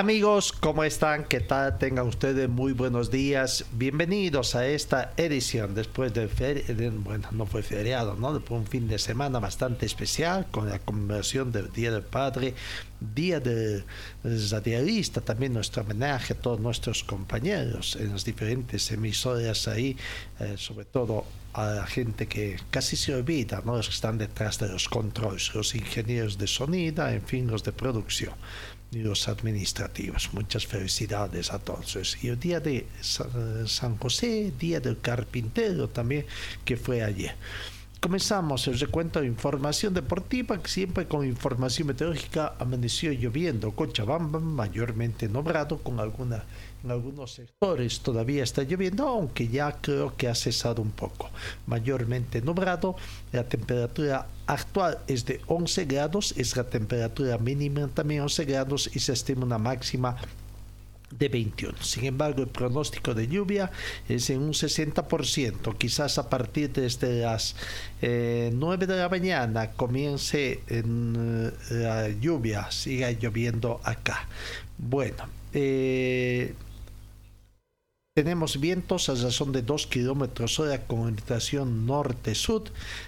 Amigos, ¿cómo están? ¿Qué tal? Tengan ustedes muy buenos días. Bienvenidos a esta edición después de, bueno, no fue feriado, ¿no? Después de un fin de semana bastante especial con la conmemoración del Día del Padre, Día del Radialista, también nuestro homenaje a todos nuestros compañeros en las diferentes emisoras ahí, eh, sobre todo a la gente que casi se olvida, ¿no? Los que están detrás de los controles, los ingenieros de sonido, en fin, los de producción y los administrativos. Muchas felicidades a todos. Y el día de San José, día del carpintero también, que fue ayer. Comenzamos el recuento de información deportiva, siempre con información meteorológica. Amaneció lloviendo Cochabamba, mayormente nombrado, con alguna en algunos sectores todavía está lloviendo, aunque ya creo que ha cesado un poco. Mayormente nublado, la temperatura actual es de 11 grados, es la temperatura mínima también 11 grados y se estima una máxima de 21. Sin embargo, el pronóstico de lluvia es en un 60%. Quizás a partir desde las 9 eh, de la mañana comience en, eh, la lluvia, siga lloviendo acá. Bueno, eh, tenemos vientos a razón de 2 kilómetros hora con orientación norte-sur.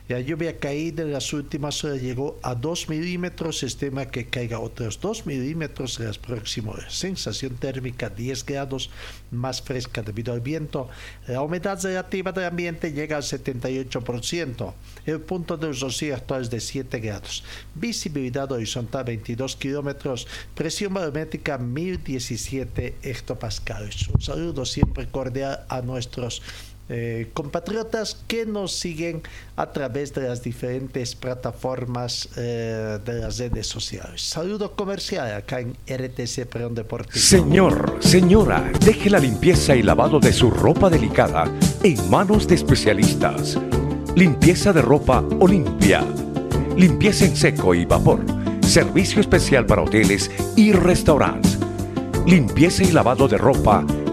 La lluvia caída en las últimas horas llegó a 2 milímetros. Se estima que caiga otros 2 milímetros en las próximas horas. Sensación térmica 10 grados más fresca debido al viento. La humedad relativa del ambiente llega al 78%. El punto de rocío actual es de 7 grados. Visibilidad horizontal 22 kilómetros. Presión barométrica 1017 hectopascales. Un saludo siempre recordar a nuestros eh, compatriotas que nos siguen a través de las diferentes plataformas eh, de las redes sociales. Saludo comercial acá en RTC Preón Deportivo. Señor, señora, deje la limpieza y lavado de su ropa delicada en manos de especialistas. Limpieza de ropa Olimpia. Limpieza en seco y vapor. Servicio especial para hoteles y restaurantes. Limpieza y lavado de ropa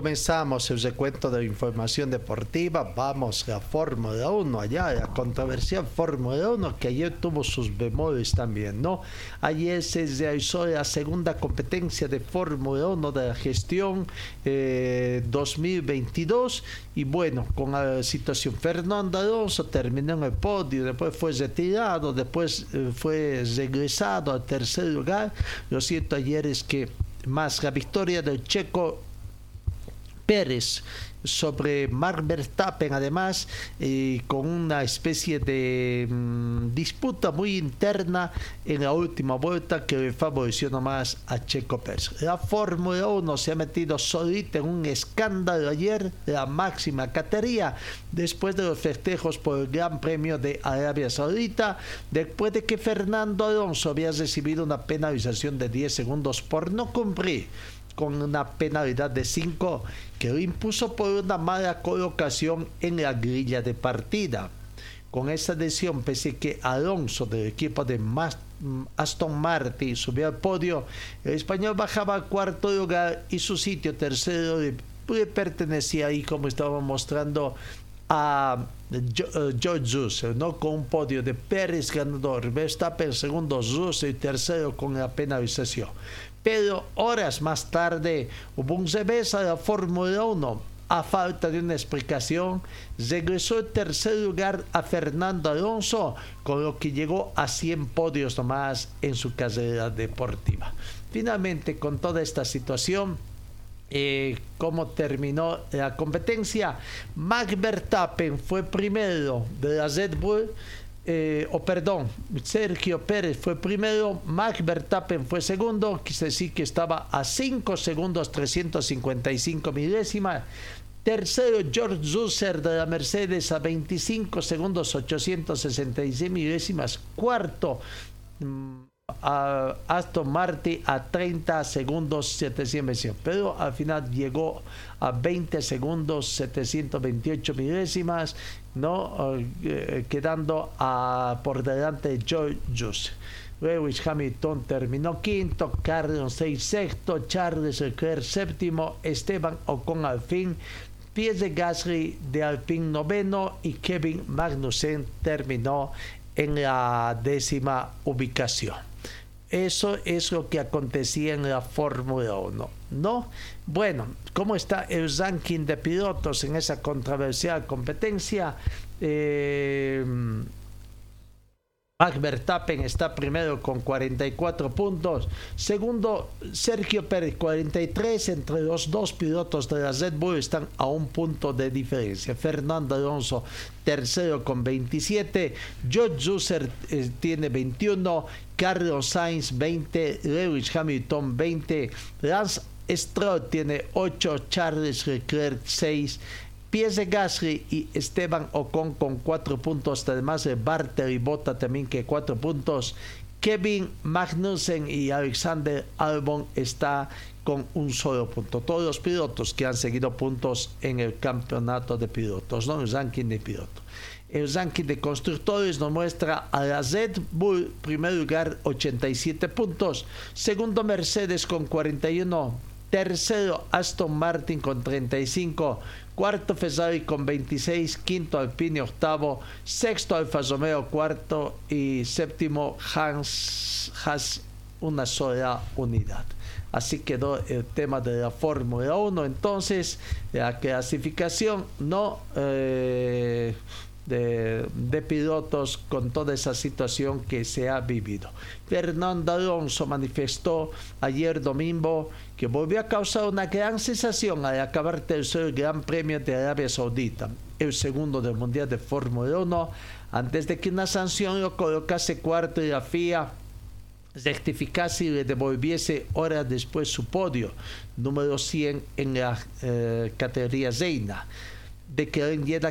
Comenzamos el recuento de información deportiva. Vamos a Fórmula 1, allá, la controversial Fórmula 1, que ayer tuvo sus bemoles también, ¿no? Ayer se realizó la segunda competencia de Fórmula 1 de la gestión 2022. Eh, y bueno, con la situación, Fernando Alonso terminó en el podio, después fue retirado, después eh, fue regresado al tercer lugar. Lo cierto ayer es que más la victoria del checo Pérez sobre Mark Verstappen, además, eh, con una especie de mm, disputa muy interna en la última vuelta que favoreció nomás a Checo Pérez. La Fórmula 1 se ha metido solita en un escándalo ayer, la máxima categoría, después de los festejos por el Gran Premio de Arabia Saudita, después de que Fernando Alonso había recibido una penalización de 10 segundos por no cumplir con una penalidad de 5 que lo impuso por una mala colocación en la grilla de partida. Con esa decisión, pese que Alonso del equipo de Aston Martin subió al podio, el español bajaba al cuarto lugar y su sitio tercero le, pertenecía ahí, como estaba mostrando, a eh, George Russell, ¿no? con un podio de Pérez ganador, Verstappen segundo, Russell tercero con la penalización. Pero horas más tarde hubo un revés a la Fórmula 1. A falta de una explicación, regresó el tercer lugar a Fernando Alonso, con lo que llegó a 100 podios nomás en su carrera deportiva. Finalmente, con toda esta situación, eh, cómo terminó la competencia. Max Verstappen fue primero de la Red Bull, eh, o perdón, Sergio Pérez fue primero, Max Verstappen fue segundo, quise decir que estaba a 5 segundos 355 milésimas. Tercero, George Russell de la Mercedes a 25 segundos 866 milésimas. Cuarto, mm, Aston Martin a 30 segundos 700 pero al final llegó a 20 segundos 728 milésimas no eh, quedando a, por delante de George Lewis Hamilton terminó quinto, Carlos seis sexto, Charles Leclerc séptimo, Esteban Ocon al fin, Pierre Gasly de Alpine noveno y Kevin Magnussen terminó en la décima ubicación. Eso es lo que acontecía en la Fórmula 1. ¿No? Bueno, ¿cómo está el ranking de pilotos en esa controversial competencia? Eh, Max Verstappen está primero con 44 puntos. Segundo, Sergio Pérez 43. Entre los dos pilotos de la Red Bull están a un punto de diferencia. Fernando Alonso tercero con 27. George Russell eh, tiene 21. Carlos Sainz 20. Lewis Hamilton 20. Lance Stroll tiene 8. Charles Leclerc 6. Pierre Gasly y Esteban Ocon con cuatro puntos, además de y Bota también que cuatro puntos. Kevin Magnussen y Alexander Albon está con un solo punto. Todos los pilotos que han seguido puntos en el campeonato de pilotos, ¿no? El ranking de pilotos. El ranking de constructores nos muestra a la Red Bull, primer lugar, 87 puntos. Segundo, Mercedes con 41. Tercero, Aston Martin con 35 cuarto Ferrari con 26, quinto Alpine octavo, sexto Alfa Romeo cuarto y séptimo Hans una sola unidad. Así quedó el tema de la Fórmula 1. Entonces, la clasificación no eh, de, pilotos con toda esa situación que se ha vivido. Fernando Alonso manifestó ayer domingo que volvió a causar una gran sensación al acabar tercer Gran Premio de Arabia Saudita, el segundo del Mundial de Fórmula 1, antes de que una sanción lo colocase cuarto y la FIA rectificase y le devolviese horas después su podio, número 100 en la eh, categoría reina de que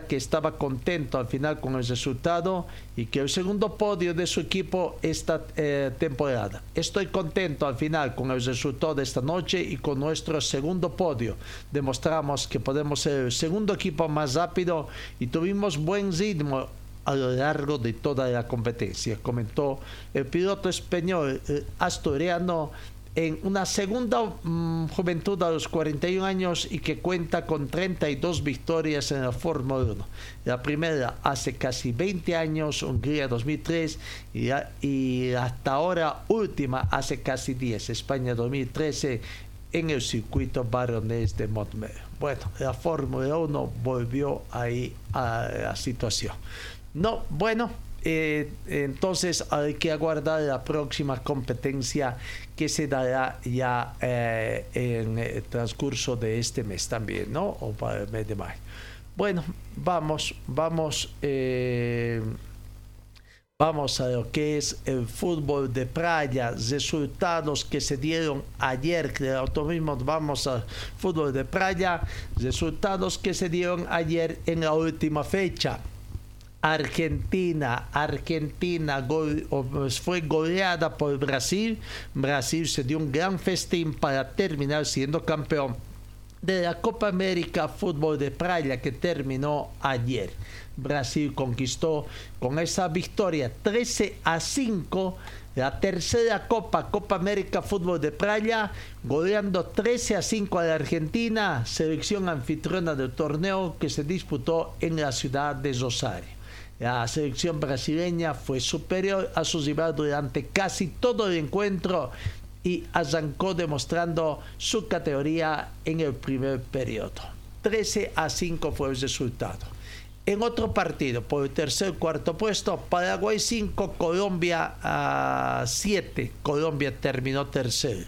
que estaba contento al final con el resultado y que el segundo podio de su equipo esta eh, temporada. Estoy contento al final con el resultado de esta noche y con nuestro segundo podio. Demostramos que podemos ser el segundo equipo más rápido y tuvimos buen ritmo a lo largo de toda la competencia, comentó el piloto español eh, asturiano en una segunda mm, juventud a los 41 años y que cuenta con 32 victorias en la Fórmula 1. La primera hace casi 20 años, Hungría 2003, y, y hasta ahora última hace casi 10, España 2013 en el circuito Baronés de Montmer. Bueno, la Fórmula 1 volvió ahí a la situación. No, bueno, eh, entonces hay que aguardar la próxima competencia que se dará ya eh, en el transcurso de este mes también, ¿no? O para el mes de mayo. Bueno, vamos, vamos, eh, vamos a lo que es el fútbol de playa, resultados que se dieron ayer, que mismo vamos al fútbol de playa, resultados que se dieron ayer en la última fecha. Argentina, Argentina pues, fue goleada por Brasil. Brasil se dio un gran festín para terminar siendo campeón de la Copa América Fútbol de Playa que terminó ayer. Brasil conquistó con esa victoria 13 a 5 la tercera Copa, Copa América Fútbol de Playa, goleando 13 a 5 a la Argentina, selección anfitriona del torneo que se disputó en la ciudad de Rosario. La selección brasileña fue superior a sus rivales durante casi todo el encuentro y arrancó demostrando su categoría en el primer periodo. 13 a 5 fue el resultado. En otro partido, por el tercer cuarto puesto, Paraguay 5, Colombia 7. Colombia terminó tercero.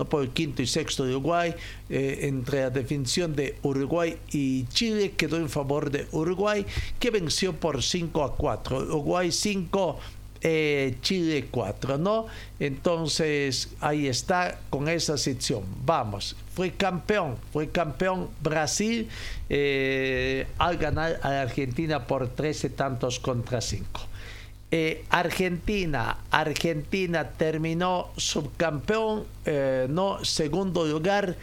No por el quinto y sexto de Uruguay. Eh, entre la definición de Uruguay y Chile quedó en favor de Uruguay, que venció por 5 a 4. Uruguay 5, eh, Chile 4, ¿no? Entonces ahí está con esa sección. Vamos, fue campeón, fue campeón Brasil eh, al ganar a Argentina por 13 tantos contra 5. Eh, Argentina, Argentina terminó subcampeón, no segundo lugar,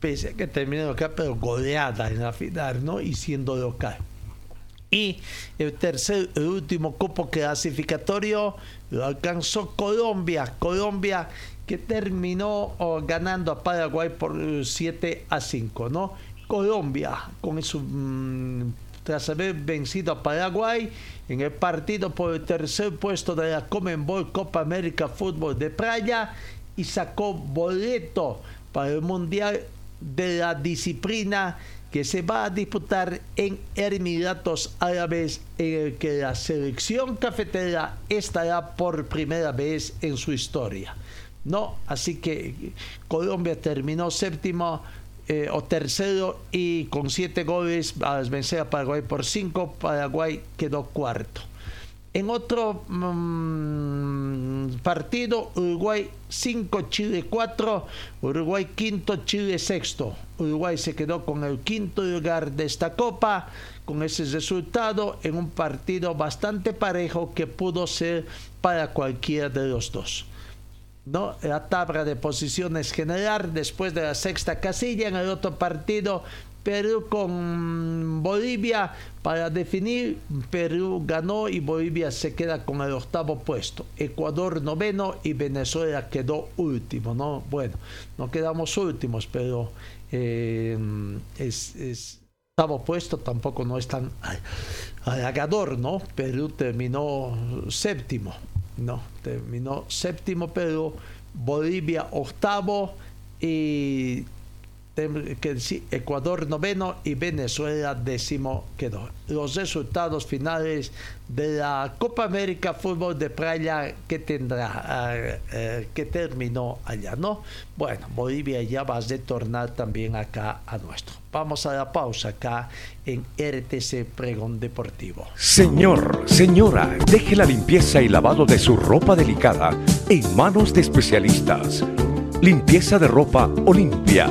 pese a que terminó acá, pero goleada en la final, ¿no? Y siendo local. Y el tercer, el último cupo clasificatorio lo alcanzó Colombia. Colombia que terminó oh, ganando a Paraguay por 7 a 5, ¿no? Colombia, con su, mm, tras haber vencido a Paraguay en el partido por el tercer puesto de la Comenbol Copa América Fútbol de Playa y sacó boleto para el Mundial de la disciplina que se va a disputar en Emiratos Árabes, en el que la selección cafetera estará por primera vez en su historia. No, así que Colombia terminó séptimo eh, o tercero y con siete goles a vencer a Paraguay por cinco, Paraguay quedó cuarto. En otro mm, partido, Uruguay 5, Chile 4, Uruguay quinto, Chile sexto. Uruguay se quedó con el quinto lugar de esta copa, con ese resultado en un partido bastante parejo que pudo ser para cualquiera de los dos. ¿No? La tabla de posiciones general después de la sexta casilla en el otro partido Perú con Bolivia para definir. Perú ganó y Bolivia se queda con el octavo puesto. Ecuador noveno y Venezuela quedó último. ¿no? Bueno, no quedamos últimos, pero eh, es, octavo puesto tampoco no es tan halagador, ¿no? Perú terminó séptimo, ¿no? Terminó séptimo, pero Bolivia octavo y Ecuador noveno y Venezuela décimo quedó. Los resultados finales de la Copa América Fútbol de Playa que tendrá, eh, eh, que terminó allá, ¿no? Bueno, Bolivia ya va a retornar también acá a nuestro. Vamos a la pausa acá en RTC Pregón Deportivo. Señor, señora, deje la limpieza y lavado de su ropa delicada en manos de especialistas. Limpieza de ropa Olimpia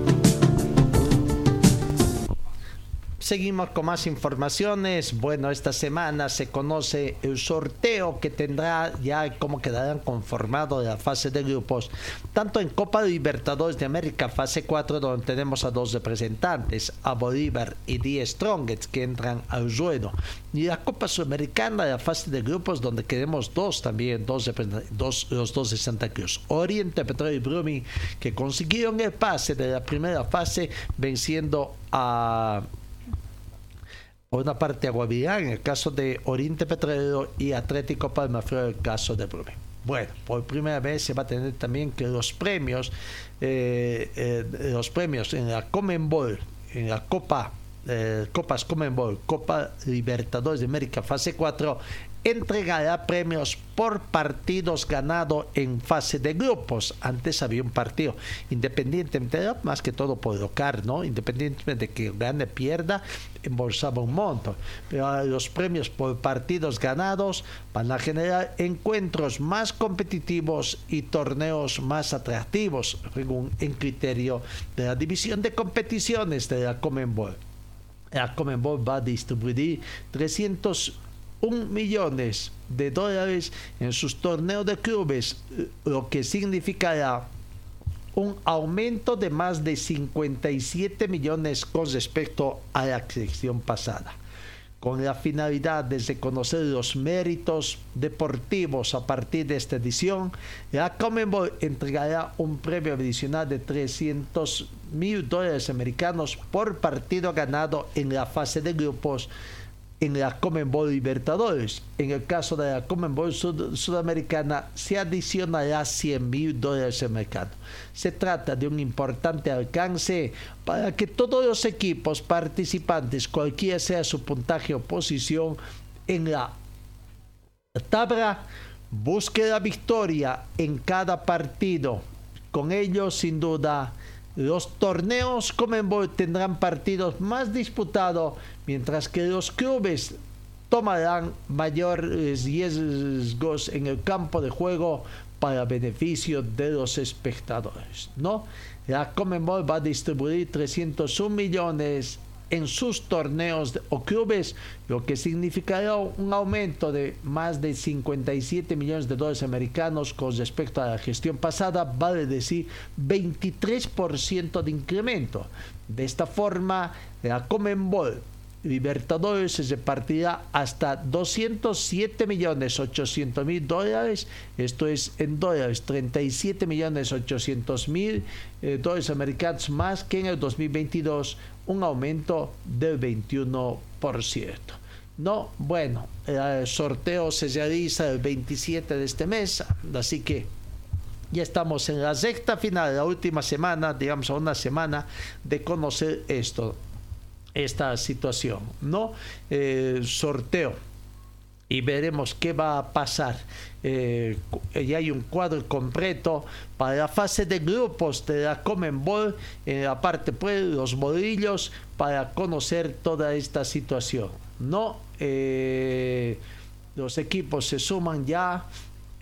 Seguimos con más informaciones. Bueno, esta semana se conoce el sorteo que tendrá ya cómo quedarán conformados la fase de grupos, tanto en Copa Libertadores de América, fase 4, donde tenemos a dos representantes, a Bolívar y Die Strongets, que entran al ruedo, y la Copa Sudamericana, la fase de grupos, donde queremos dos también, dos, dos, los dos de Santa Cruz, Oriente Petróleo y Brumi, que consiguieron el pase de la primera fase venciendo a por una parte Aguavirán en el caso de Oriente Petrolero y Atlético Palmaflor en el caso de Brume. Bueno, por primera vez se va a tener también que los premios, eh, eh, los premios en la Comenbol, en la Copa eh, Copas Comenbol, Copa Libertadores de América fase 4 entregará premios por partidos ganados en fase de grupos. Antes había un partido, independientemente, más que todo por local, ¿no? Independientemente de que gane pierda, embolsaba un monto. Pero los premios por partidos ganados van a generar encuentros más competitivos y torneos más atractivos, según en criterio de la división de competiciones de la Comenbol. La Comenbol va a distribuir 300 un millones de dólares en sus torneos de clubes, lo que significará un aumento de más de 57 millones con respecto a la sección pasada. con la finalidad de reconocer los méritos deportivos a partir de esta edición, la Commonwealth entregará un premio adicional de 300 mil dólares americanos por partido ganado en la fase de grupos en la Commonwealth Libertadores. En el caso de la Commonwealth Sudamericana se adicionará 100 mil dólares americanos. Se trata de un importante alcance para que todos los equipos participantes, cualquiera sea su puntaje o posición en la tabla, busque la victoria en cada partido. Con ello, sin duda, los torneos Comenbol tendrán partidos más disputados, mientras que los clubes tomarán mayores riesgos en el campo de juego para beneficio de los espectadores. ¿no? La Comenbol va a distribuir 301 millones en sus torneos o clubes, lo que significará un aumento de más de 57 millones de dólares americanos con respecto a la gestión pasada, vale decir 23% de incremento. De esta forma, la Comenbol Libertadores se repartirá hasta 207 millones 800 mil dólares, esto es en dólares 37 millones 800 mil eh, dólares americanos más que en el 2022, un aumento del 21%. No, bueno, el sorteo se realiza el 27 de este mes, así que ya estamos en la recta final, la última semana, digamos, a una semana de conocer esto esta situación, ¿no? Eh, sorteo y veremos qué va a pasar. Eh, ya hay un cuadro completo para la fase de grupos de la Common Ball, en la parte pues los bolillos, para conocer toda esta situación. No, eh, los equipos se suman ya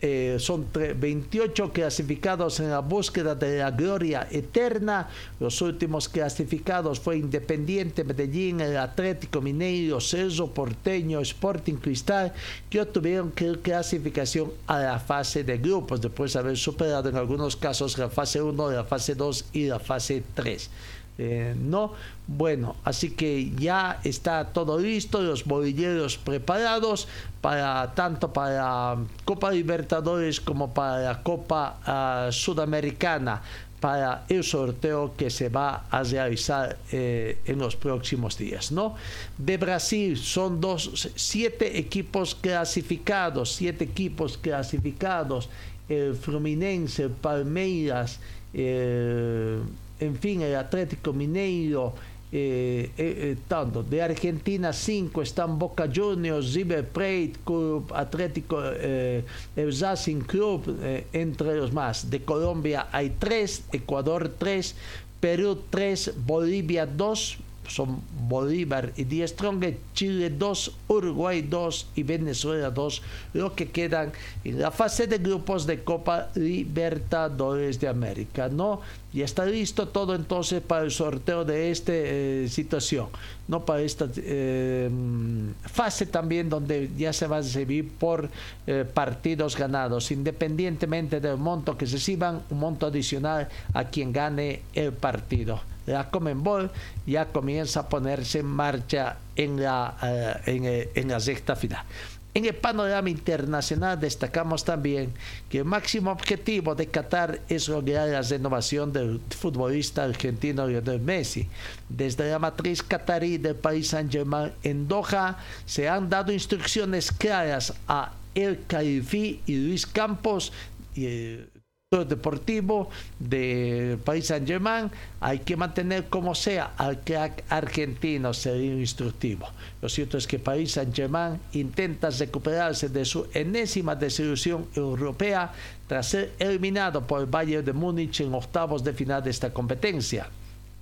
eh, son 28 clasificados en la búsqueda de la gloria eterna. Los últimos clasificados fue Independiente Medellín, el Atlético Mineiro, Cerro Porteño, Sporting Cristal, que obtuvieron clasificación a la fase de grupos, después de haber superado en algunos casos la fase 1, la fase 2 y la fase 3. Eh, no, bueno, así que ya está todo listo, los bolilleros preparados para tanto para Copa Libertadores como para la Copa ah, Sudamericana para el sorteo que se va a realizar eh, en los próximos días. ¿no? De Brasil son dos, siete equipos clasificados, siete equipos clasificados, el Fluminense, el Palmeiras, eh, en fin, el Atlético Mineiro, eh, eh, eh, tanto. De Argentina, cinco están Boca Juniors, River Plate, Club Atlético, el Racing Club, entre los más. De Colombia hay tres, Ecuador tres, Perú tres, Bolivia dos, son Bolívar y Die Strong, Chile 2, Uruguay 2 y Venezuela 2, lo que quedan en la fase de grupos de Copa Libertadores de América. ¿no? Ya está listo todo entonces para el sorteo de esta eh, situación, no para esta eh, fase también donde ya se va a recibir por eh, partidos ganados, independientemente del monto que reciban, un monto adicional a quien gane el partido la Comenbol ya comienza a ponerse en marcha en la, eh, en, eh, en la sexta final. En el panorama internacional destacamos también que el máximo objetivo de Qatar es lograr la renovación del futbolista argentino Lionel Messi. Desde la matriz qatarí del país Saint-Germain en Doha se han dado instrucciones claras a El Khalifi y Luis Campos y, eh, deportivo de País Saint Germain hay que mantener como sea al crack argentino sería instructivo. Lo cierto es que País Saint Germain intenta recuperarse de su enésima desilusión europea tras ser eliminado por el Bayern de Múnich en octavos de final de esta competencia.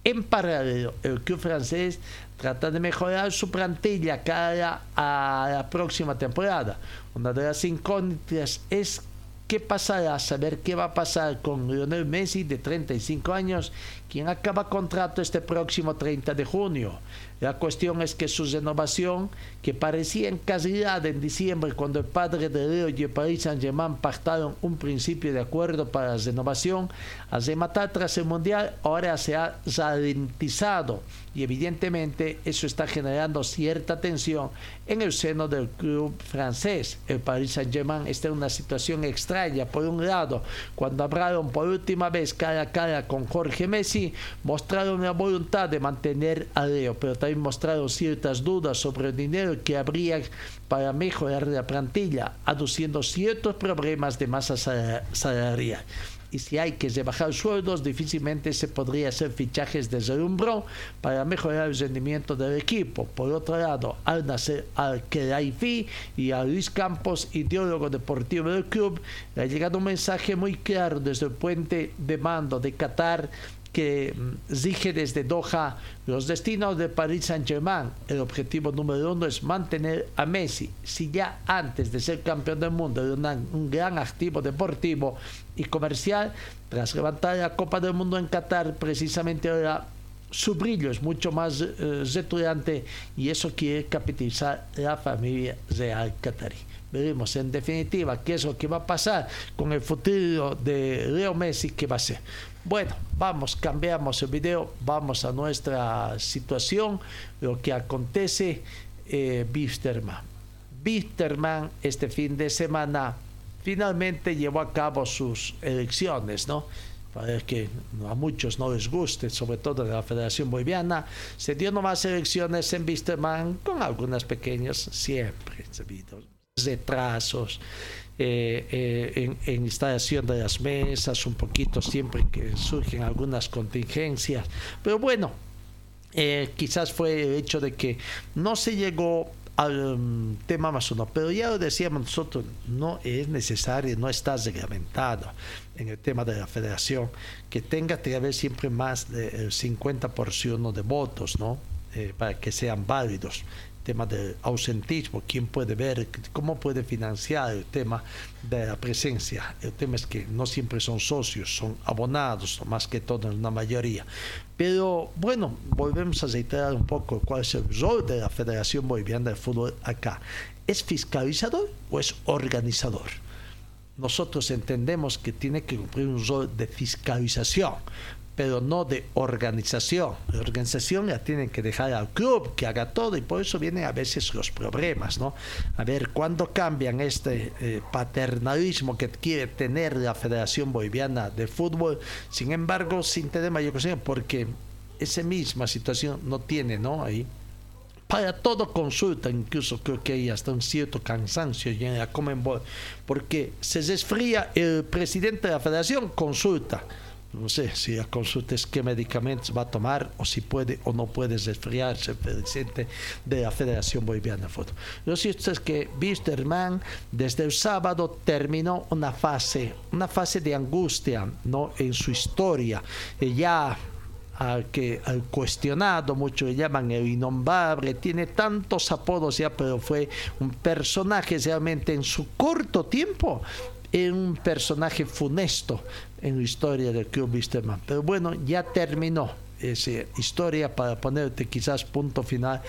En paralelo, el club francés trata de mejorar su plantilla cara a la próxima temporada. Una de las incógnitas es qué pasará, saber qué va a pasar con Lionel Messi de 35 años, quien acaba contrato este próximo 30 de junio. La cuestión es que su renovación, que parecía en casualidad en diciembre cuando el padre de Leo y el Paris Saint-Germain pactaron un principio de acuerdo para la renovación, al rematar tras el Mundial, ahora se ha ralentizado y evidentemente eso está generando cierta tensión en el seno del club francés. El Paris Saint-Germain está en una situación extraña. Por un lado, cuando hablaron por última vez cara a cara con Jorge Messi, mostraron la voluntad de mantener a Leo, pero también mostraron ciertas dudas sobre el dinero que habría para mejorar la plantilla, aduciendo ciertos problemas de masa salarial y si hay que rebajar sueldos, difícilmente se podría hacer fichajes desde el umbrón para mejorar el rendimiento del equipo. Por otro lado, al nacer al Kelaifi y a Luis Campos, ideólogo deportivo del club, le ha llegado un mensaje muy claro desde el puente de mando de Qatar que rige desde Doha los destinos de Paris Saint-Germain. El objetivo número uno es mantener a Messi. Si ya antes de ser campeón del mundo era un gran activo deportivo y comercial, tras levantar la Copa del Mundo en Qatar, precisamente ahora su brillo es mucho más eh, y eso quiere capitalizar la familia real qatarí. Veremos en definitiva qué es lo que va a pasar con el futuro de Leo Messi, qué va a ser. Bueno, vamos, cambiamos el video, vamos a nuestra situación, lo que acontece eh, Bisterman. Bisterman este fin de semana finalmente llevó a cabo sus elecciones, ¿no? Para que a muchos no les guste, sobre todo de la Federación Boliviana, se dio nomás elecciones en Bisterman con algunas pequeñas, siempre, retrasos, eh, eh, en, instalación de las mesas, un poquito siempre que surgen algunas contingencias. Pero bueno, eh, quizás fue el hecho de que no se llegó al um, tema más uno, pero ya lo decíamos nosotros, no es necesario, no está reglamentado en el tema de la federación que tenga que haber siempre más del 50% de votos, ¿no? para que sean válidos tema del ausentismo, quién puede ver, cómo puede financiar el tema de la presencia. El tema es que no siempre son socios, son abonados, más que todo en una mayoría. Pero bueno, volvemos a reiterar un poco cuál es el rol de la Federación Boliviana de Fútbol acá. ¿Es fiscalizador o es organizador? Nosotros entendemos que tiene que cumplir un rol de fiscalización, pero no de organización. La organización la tienen que dejar al club que haga todo y por eso vienen a veces los problemas, ¿no? A ver, ¿cuándo cambian este eh, paternalismo que quiere tener la Federación Boliviana de Fútbol? Sin embargo, sin tener mayor cuestión, porque esa misma situación no tiene, ¿no? Ahí para todo consulta, incluso creo que hay hasta un cierto cansancio en la Comenbol, porque se desfría el presidente de la federación, consulta no sé si la consultas qué medicamentos va a tomar o si puede o no puede resfriarse el presidente de la Federación Boliviana de Fútbol. Lo cierto es que Wisterman desde el sábado terminó una fase, una fase de angustia ¿no? en su historia. Ya al que al cuestionado, muchos le llaman el innombrable, tiene tantos apodos ya, pero fue un personaje realmente en su corto tiempo es un personaje funesto en la historia del Club Wisterman. Pero bueno, ya terminó esa historia para ponerte quizás punto final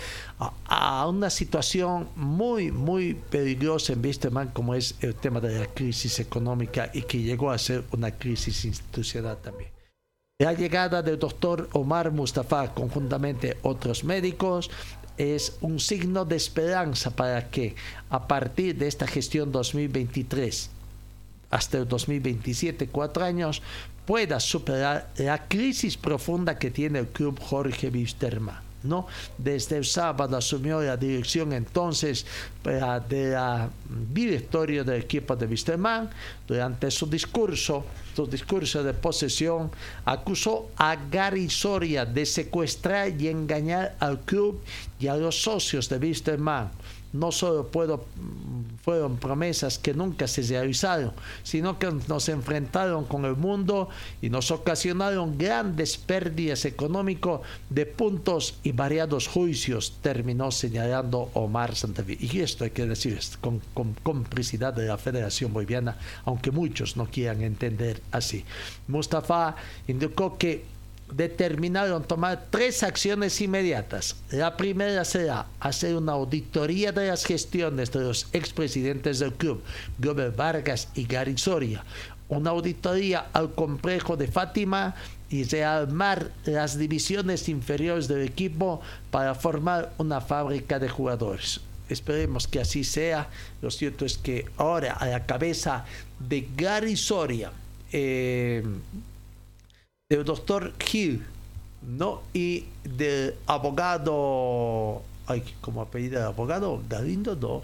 a, una situación muy, muy peligrosa en Wisterman como es el tema de la crisis económica y que llegó a ser una crisis institucional también. La llegada del doctor Omar Mustafa, conjuntamente otros médicos, es un signo de esperanza para que a partir de esta gestión 2023 hasta el 2027, cuatro años, pueda superar la crisis profunda que tiene el club Jorge Wisterman. ¿no? Desde el sábado asumió la dirección entonces de la directorio del equipo de Wisterman. Durante su discurso, su discurso de posesión, acusó a Gary Soria de secuestrar y engañar al club y a los socios de Wisterman no solo puedo, fueron promesas que nunca se realizaron, sino que nos enfrentaron con el mundo y nos ocasionaron grandes pérdidas económicas de puntos y variados juicios, terminó señalando Omar Santaví. Y esto hay que decir con, con complicidad de la Federación Boliviana, aunque muchos no quieran entender así. Mustafa indicó que determinaron tomar tres acciones inmediatas. La primera será hacer una auditoría de las gestiones de los expresidentes del club, Gómez Vargas y Gary Soria, una auditoría al complejo de Fátima y rearmar las divisiones inferiores del equipo para formar una fábrica de jugadores. Esperemos que así sea. Lo cierto es que ahora a la cabeza de Gary Soria, eh, del doctor Hill, ¿no? Y del abogado, ay, como apellido de abogado, Galindo, no.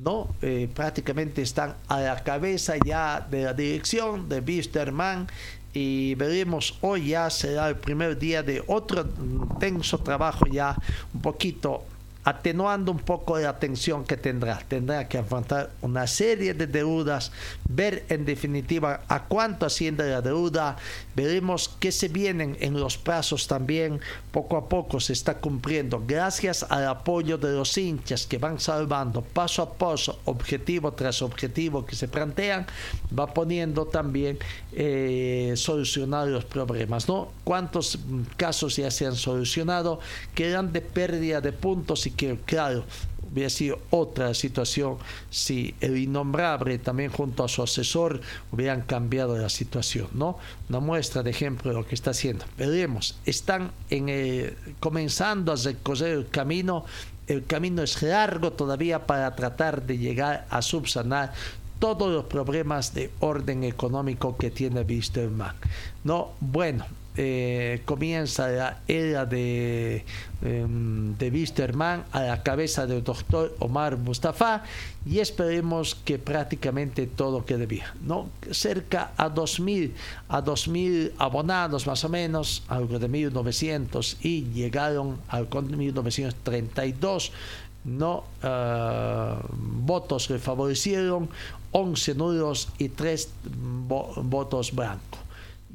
¿no? Eh, prácticamente están a la cabeza ya de la dirección de Bisterman y veremos hoy ya será el primer día de otro tenso trabajo ya un poquito atenuando un poco la tensión que tendrá. Tendrá que afrontar una serie de deudas, ver en definitiva a cuánto asciende la deuda, veremos qué se vienen en los plazos también, poco a poco se está cumpliendo, gracias al apoyo de los hinchas que van salvando paso a paso, objetivo tras objetivo que se plantean, va poniendo también eh, solucionar los problemas, ¿no? ¿Cuántos casos ya se han solucionado? Quedan de pérdida de puntos y que, claro, hubiera sido otra situación si el innombrable también junto a su asesor hubieran cambiado la situación, ¿no? Una muestra de ejemplo de lo que está haciendo. Veremos, están en comenzando a recorrer el camino, el camino es largo todavía para tratar de llegar a subsanar todos los problemas de orden económico que tiene Wisterman. No, bueno, eh, comienza la era de, em, de Wisterman a la cabeza del doctor Omar Mustafa y esperemos que prácticamente todo quede bien. ¿no? Cerca a 2.000 a 2000 abonados más o menos, algo de 1.900 y llegaron al 1932 no uh, votos que favorecieron 11 nulos y 3 votos blancos.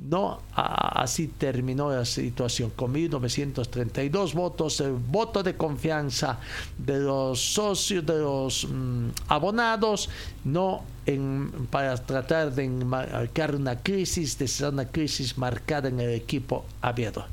No, así terminó la situación, con 1.932 votos, el voto de confianza de los socios, de los mm, abonados, no en, para tratar de marcar una crisis, de ser una crisis marcada en el equipo abierto.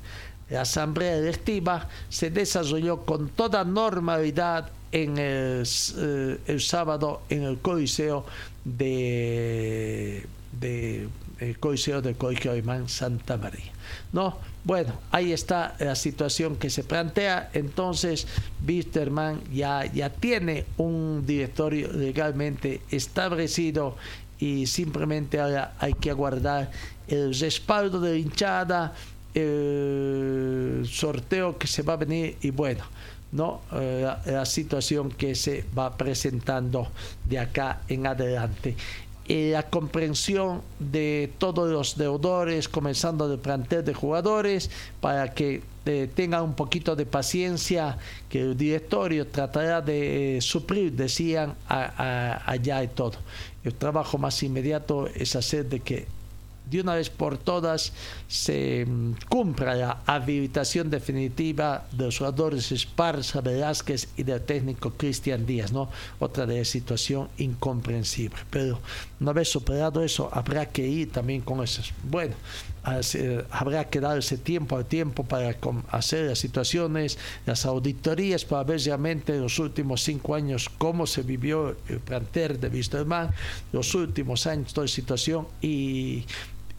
La asamblea electiva se desarrolló con toda normalidad en el, eh, sábado en el Coliseo de, de el Coliseo del Colegio Alemán Santa María. No, bueno, ahí está la situación que se plantea. Entonces, Wisterman ya, ya tiene un directorio legalmente establecido y simplemente ahora hay que aguardar el respaldo de la hinchada, el sorteo que se va a venir y bueno, no eh, la, situación que se va presentando de acá en adelante. Eh, la comprensión de todos los deudores, comenzando del plantel de jugadores, para que eh, tengan un poquito de paciencia, que el directorio tratará de suplir, decían, allá y todo. El trabajo más inmediato es hacer de que de una vez por todas se mm, cumpla la habilitación definitiva de los jugadores Esparza, Velázquez y del técnico Cristian Díaz, ¿no? Otra de situación incomprensible. Pero una vez superado eso, habrá que ir también con eso. Bueno, habrá que darse tiempo al tiempo para hacer las situaciones, las auditorías, para ver realmente en los últimos cinco años cómo se vivió el planter de Wisterman, los últimos años, toda situación y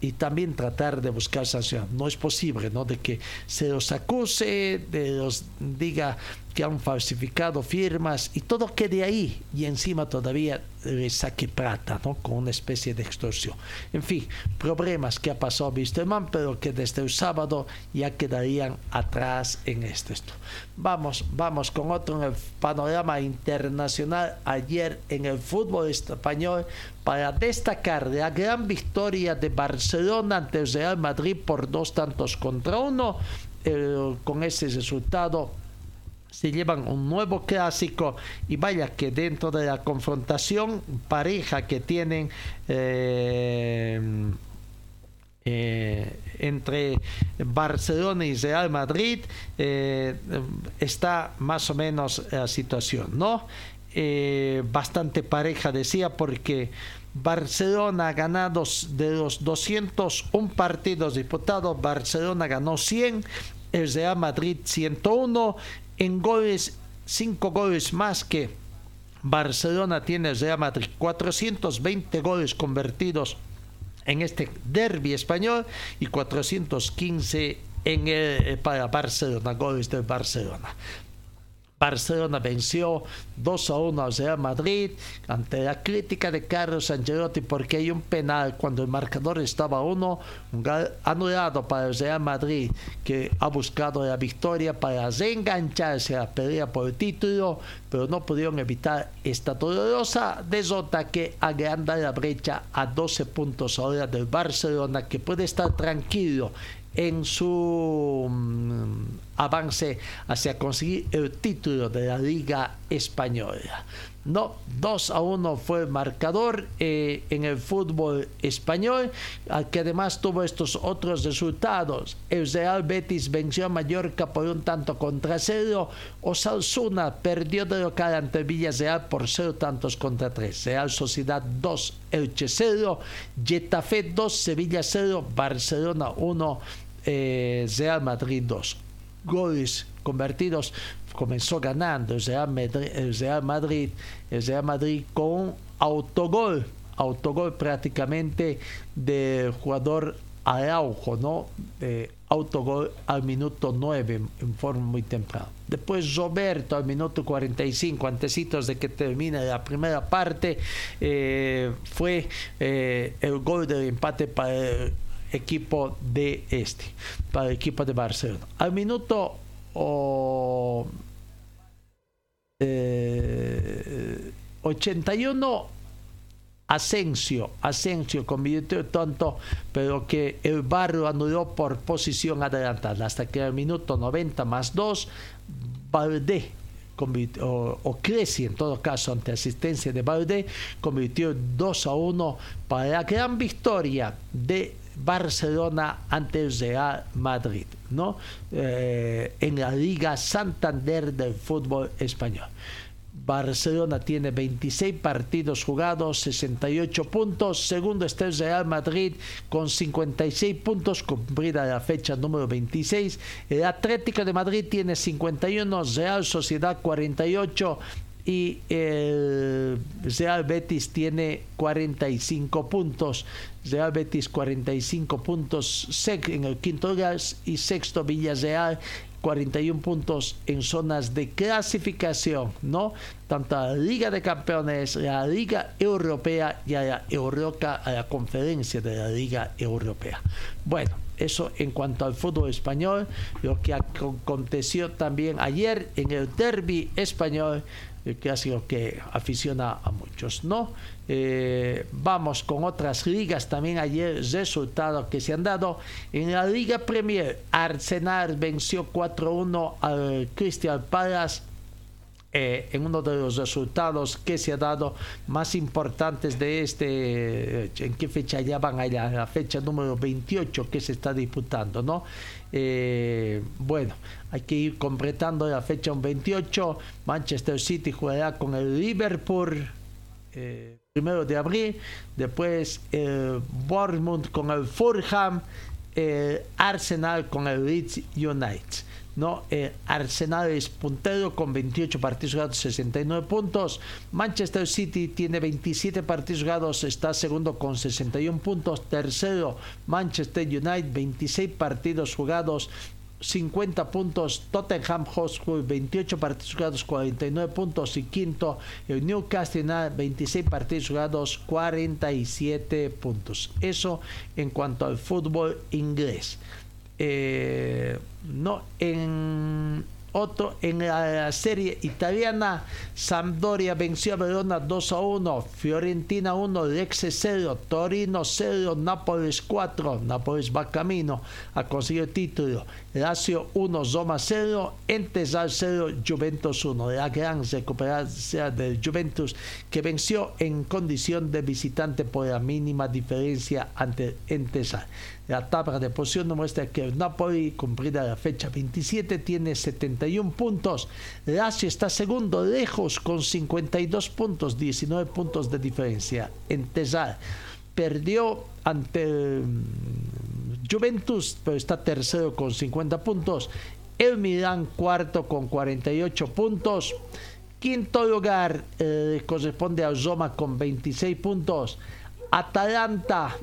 y también tratar de buscar sanción. No es posible, ¿no? De que se los acuse, de los diga que han falsificado firmas y todo quede ahí y encima todavía le saque plata, ¿no? Con una especie de extorsión. En fin, problemas que ha pasado Wisterman, pero que desde el sábado ya quedarían atrás en esto. Vamos, vamos con otro panorama internacional ayer en el fútbol español para destacar la gran victoria de Barcelona ante el Real Madrid por dos tantos contra uno. con ese resultado se llevan un nuevo clásico y vaya que dentro de la confrontación pareja que tienen eh, eh, entre Barcelona y Real Madrid eh, está más o menos la situación, ¿no? bastante pareja decía porque Barcelona ha ganado de los 201 partidos disputados, Barcelona ganó 100, el Real Madrid 101, en goles, 5 goles más que Barcelona tiene el Real Madrid, 420 goles convertidos en este derby español y 415 en el, para Barcelona, goles de Barcelona. Barcelona venció 2 a 1 al Real Madrid ante la crítica de Carlos Angelotti porque hay un penal cuando el marcador estaba 1, un anulado para el Real Madrid que ha buscado la victoria para reengancharse a la pelea por el título, pero no pudieron evitar esta dolorosa desota que agranda la brecha a 12 puntos ahora del Barcelona que puede estar tranquilo en su mm, avance hacia conseguir el título de la Liga Española. No, 2 a 1 fue el marcador eh, en el fútbol español, que además tuvo estos otros resultados. El Real Betis venció a Mallorca por un tanto contra cero. Osalzuna perdió de local ante Villarreal por cero tantos contra tres. Real Sociedad 2, Elche 0, Getafe 2, Sevilla 0, Barcelona 1, eh, Real Madrid 2. Goles convertidos comenzó ganando el Real, Madrid, el Real Madrid, con un autogol, autogol prácticamente del jugador Araujo, ¿no? autogol al minuto 9 en forma muy temprana. Después Roberto al minuto 45, antecitos de que termine la primera parte, eh, fue eh, el gol del empate para el equipo de este, para el equipo de Barcelona. Al minuto 81 eh, Asensio, Asensio convirtió tanto, pero que el barrio anuló por posición adelantada, hasta que al minuto 90 más 2, Valdé o, o Creci en todo caso ante asistencia de Valdé, convirtió 2 a 1 para la gran victoria de Barcelona ante el Real Madrid, ¿no? Eh, en la Liga Santander del fútbol español. Barcelona tiene 26 partidos jugados, 68 puntos. Segundo está el Real Madrid con 56 puntos, cumplida la fecha número 26. El Atlético de Madrid tiene 51, Real Sociedad 48, y el Real Betis tiene 45 puntos. Real Betis 45 puntos en el quinto lugar y sexto Villarreal 41 puntos en zonas de clasificación, ¿no? Tanto a la Liga de Campeones, la Liga Europea y la Europa, a la conferencia de la Liga Europea. Bueno, eso en cuanto al fútbol español, lo que aconteció también ayer en el derby español el clásico que aficiona a muchos, ¿no? Eh, vamos con otras ligas. También ayer resultados que se han dado. En la Liga Premier Arsenal venció 4-1 al Crystal Palace eh, en uno de los resultados que se ha dado más importantes de este, en qué fecha ya van a la, la fecha número 28 que se está disputando, ¿no? Eh, bueno, hay que ir completando la fecha un 28. Manchester City jugará con el Liverpool eh, primero de abril. Después el Bournemouth con el Fulham. Arsenal con el Leeds United. ¿No? Eh, Arsenal es puntero con 28 partidos jugados, 69 puntos. Manchester City tiene 27 partidos jugados, está segundo con 61 puntos. Tercero, Manchester United, 26 partidos jugados, 50 puntos, Tottenham Hotspur 28 partidos jugados, 49 puntos y quinto el Newcastle United 26 partidos jugados, 47 puntos. Eso en cuanto al fútbol inglés. Eh, no en otro en la serie italiana Sampdoria venció a Verona 2 a 1 Fiorentina 1 Lexe 0 Torino 0 Nápoles 4 Nápoles va camino a conseguir el título. Lazio 1 Roma 0 Entesal 0 Juventus 1 la gran recuperación del Juventus que venció en condición de visitante por la mínima diferencia ante Entesal la tabla de posición muestra que el Napoli, cumplida la fecha 27, tiene 70 51 puntos. Lazio está segundo, lejos, con 52 puntos, 19 puntos de diferencia. En Tesal perdió ante mm, Juventus, pero está tercero con 50 puntos. El Milán cuarto con 48 puntos. Quinto lugar eh, corresponde a Roma con 26 puntos. Atalanta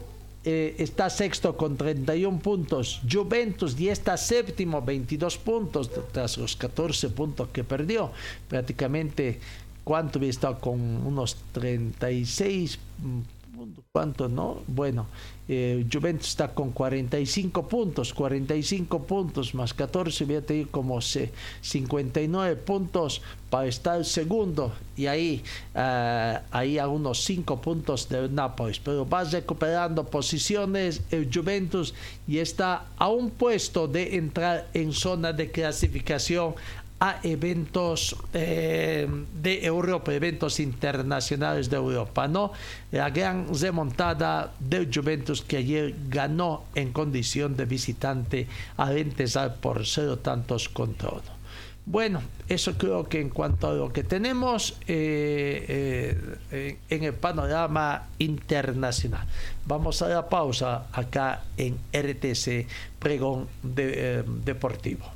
eh, está sexto con 31 puntos. Juventus ya está séptimo, 22 puntos, tras los 14 puntos que perdió. Prácticamente, ¿cuánto había estado con unos 36 ¿Cuánto no? Bueno, eh, Juventus está con 45 puntos, 45 puntos más 14, voy a tener como 59 puntos para estar segundo y ahí, uh, ahí a unos 5 puntos de Nápoles. Pero va recuperando posiciones el Juventus y está a un puesto de entrar en zona de clasificación a eventos eh, de Europa, eventos internacionales de Europa, ¿no? La gran remontada del Juventus que ayer ganó en condición de visitante a Entesal por cero tantos contra uno. Bueno, eso creo que en cuanto a lo que tenemos eh, eh, en el panorama internacional. Vamos a la pausa acá en RTC Pregón Deportivo.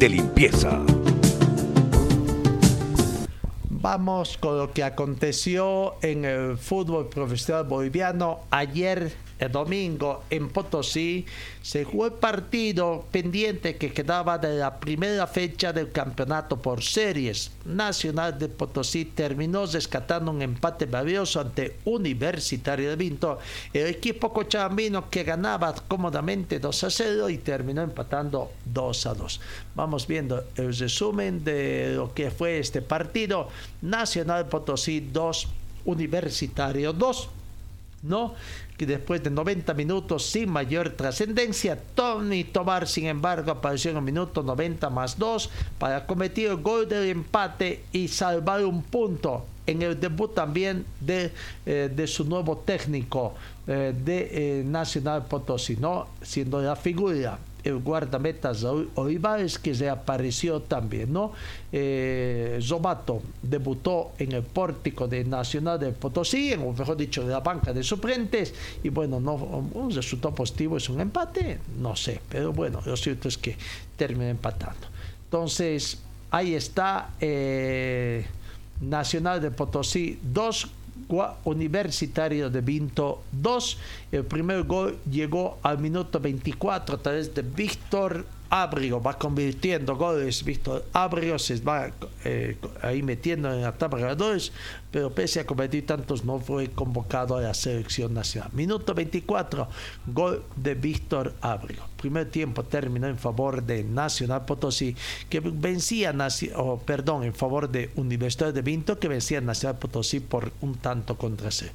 De limpieza. Vamos con lo que aconteció en el fútbol profesional boliviano ayer el domingo en Potosí se jugó el partido pendiente que quedaba de la primera fecha del campeonato por series. Nacional de Potosí terminó rescatando un empate valioso ante Universitario de Vinto, el equipo cochabambino que ganaba cómodamente 2 a 0 y terminó empatando 2 a 2. Vamos viendo el resumen de lo que fue este partido. Nacional Potosí 2, Universitario 2. ¿no? Que después de 90 minutos sin mayor trascendencia, Tony Tobar, sin embargo, apareció en el minuto 90 más 2 para cometer el gol del empate y salvar un punto en el debut también de, eh, de su nuevo técnico eh, de eh, Nacional Potosí, ¿no? siendo la figura el guardametas Olivares que reapareció también, ¿no? Eh, Zobato debutó en el pórtico de Nacional de Potosí, o mejor dicho, de la banca de suplentes, y bueno, no, un resultado positivo es un empate, no sé, pero bueno, lo cierto es que termina empatando. Entonces, ahí está eh, Nacional de Potosí 2 Universitario de Vinto 2. El primer gol llegó al minuto 24 a través de Víctor Abrigo va convirtiendo goles, Víctor Abrigo se va eh, ahí metiendo en la tabla de pero pese a convertir tantos no fue convocado a la selección nacional. Minuto 24, gol de Víctor Abrigo. Primer tiempo terminó en favor de Nacional Potosí, que vencía, oh, perdón, en favor de Universidad de Vinto, que vencía Nacional Potosí por un tanto contra cero.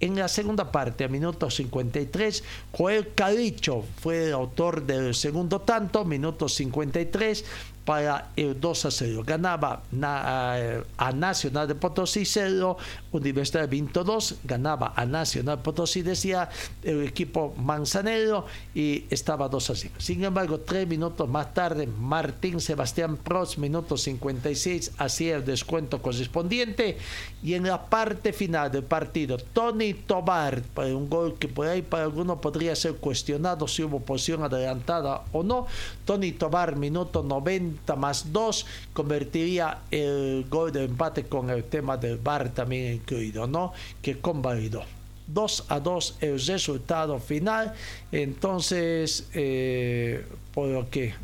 En la segunda parte, a minuto 53, Joel Calicho fue el autor del segundo tanto, minuto 53, para el 2 a 0. Ganaba a, Nacional de Potosí 0, Universidad de Vinto 2, ganaba a Nacional Potosí, decía el equipo manzanero y estaba 2 a 0. Sin embargo, tres minutos más tarde, Martín Sebastián Prost, minuto 56, hacía el descuento correspondiente y en la parte final del partido, Tony Tobar, para un gol que por ahí para algunos podría ser cuestionado si hubo posición adelantada o no, Tony Tobar, minuto 90 más 2 convertiría el gol de empate con el tema del VAR también incluido, ¿no? Que convalidó. 2 a 2 el resultado final. Entonces, eh, por lo que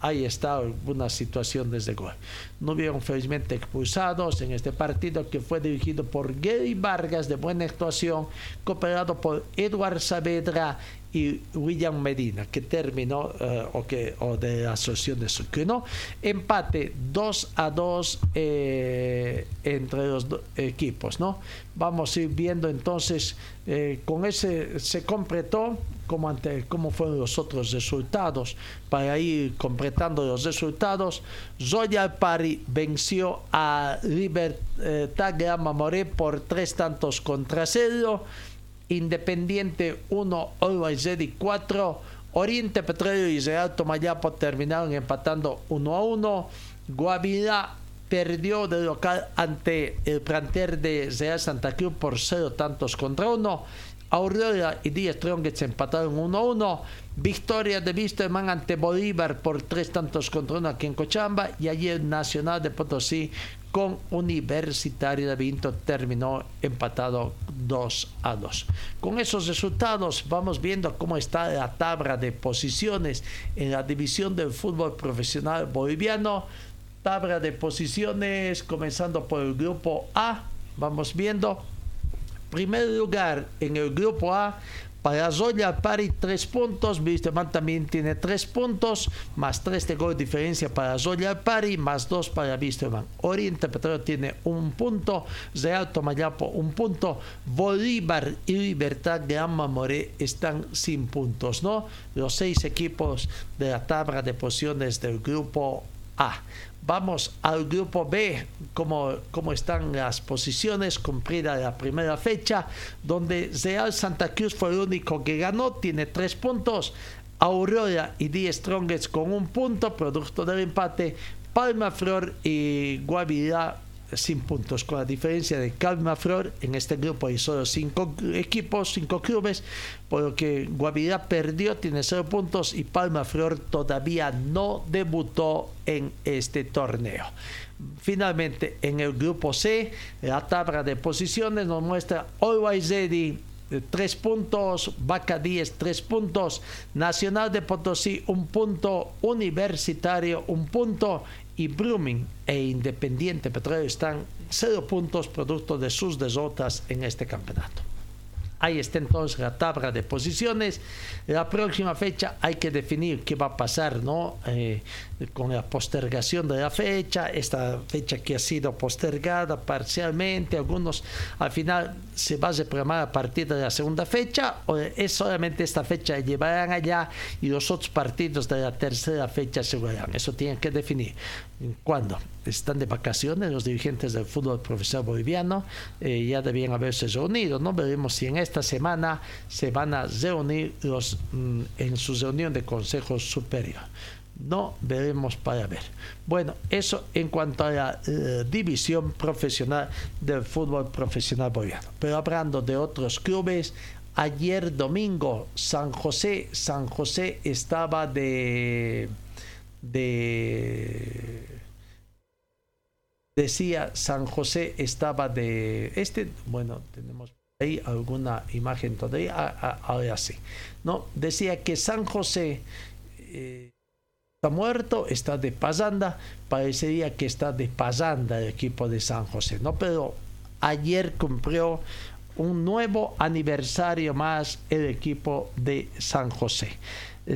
ahí está una situación desde gol. No hubieron felizmente expulsados en este partido que fue dirigido por Gary Vargas de buena actuación, cooperado por Eduard Saavedra y William Medina, que terminó, eh, o, que, o de la Asociación de Sucre, ¿no? Empate 2 a 2 eh, entre los equipos, ¿no? Vamos a ir viendo entonces, eh, con ese se completó como, ante, cómo fueron los otros resultados. Para ir completando los resultados, Zoya Venció a Libertad Grama Moré por tres tantos contra cero. Independiente 1, Always Ready 4, Oriente Petróleo y Real Tomayapo terminaron empatando 1 a 1. Guavirá perdió de local ante el planter de Real Santa Cruz por 0 tantos contra 1. Aurora y Díaz Strongets empataron 1-1. Victoria de Wisterman ante Bolívar por 3 tantos contra 1 aquí en Cochamba. Y ayer Nacional de Potosí con Universitario de Vinto terminó empatado 2 a 2. Con esos resultados vamos viendo cómo está la tabla de posiciones en la división del fútbol profesional boliviano. Tabla de posiciones comenzando por el grupo A. Vamos viendo primer lugar en el grupo A para Zoya Pari tres puntos, Wisterman también tiene tres puntos, más tres de gol diferencia para Zoya Pari, más dos para Wisterman. Oriente Petróleo tiene un punto, Real Tomayapo un punto, Bolívar y Libertad de Moré están sin puntos, ¿no? Los seis equipos de la tabla de posiciones del grupo A. Vamos al grupo B, cómo están las posiciones, cumplida la primera fecha, donde Real Santa Cruz fue el único que ganó, tiene tres puntos. Aurora y Die Strongest con un punto, producto del empate. Palma Flor y Guavirá sin puntos, con la diferencia de Calma Flor. En este grupo hay solo cinco equipos, cinco clubes, por lo que Guavirá perdió, tiene cero puntos y Palma Flor todavía no debutó en este torneo. Finalmente, en el grupo C, la tabla de posiciones nos muestra Always Ready tres puntos, Vaca 10 tres puntos, Nacional de Potosí un punto, Universitario un punto y Blooming e Independiente Petróleo están cero puntos producto de sus derrotas en este campeonato. Ahí está entonces la tabla de posiciones. La próxima fecha hay que definir qué va a pasar, ¿no? Eh, con la postergación de la fecha, esta fecha que ha sido postergada parcialmente, algunos al final se va a reprogramar a partir de la segunda fecha, o es solamente esta fecha llevarán allá y los otros partidos de la tercera fecha se jugarán. Eso tienen que definir. ¿Cuándo? Están de vacaciones los dirigentes del fútbol profesional boliviano, eh, ya debían haberse reunido, ¿no? Veremos si en esta semana se van a reunir los, mm, en su reunión de Consejo Superior no veremos para ver. Bueno, eso en cuanto a la eh, división profesional del fútbol profesional boliviano. Pero hablando de otros clubes, ayer domingo San José, San José estaba de de decía San José estaba de este, bueno, tenemos ahí alguna imagen todavía, ah, ah, ahora sí, no, decía que San José eh, está muerto, está de pasanda, parecería que está de pasanda el equipo de San José, ¿no? Pero ayer cumplió un nuevo aniversario más el equipo de San José.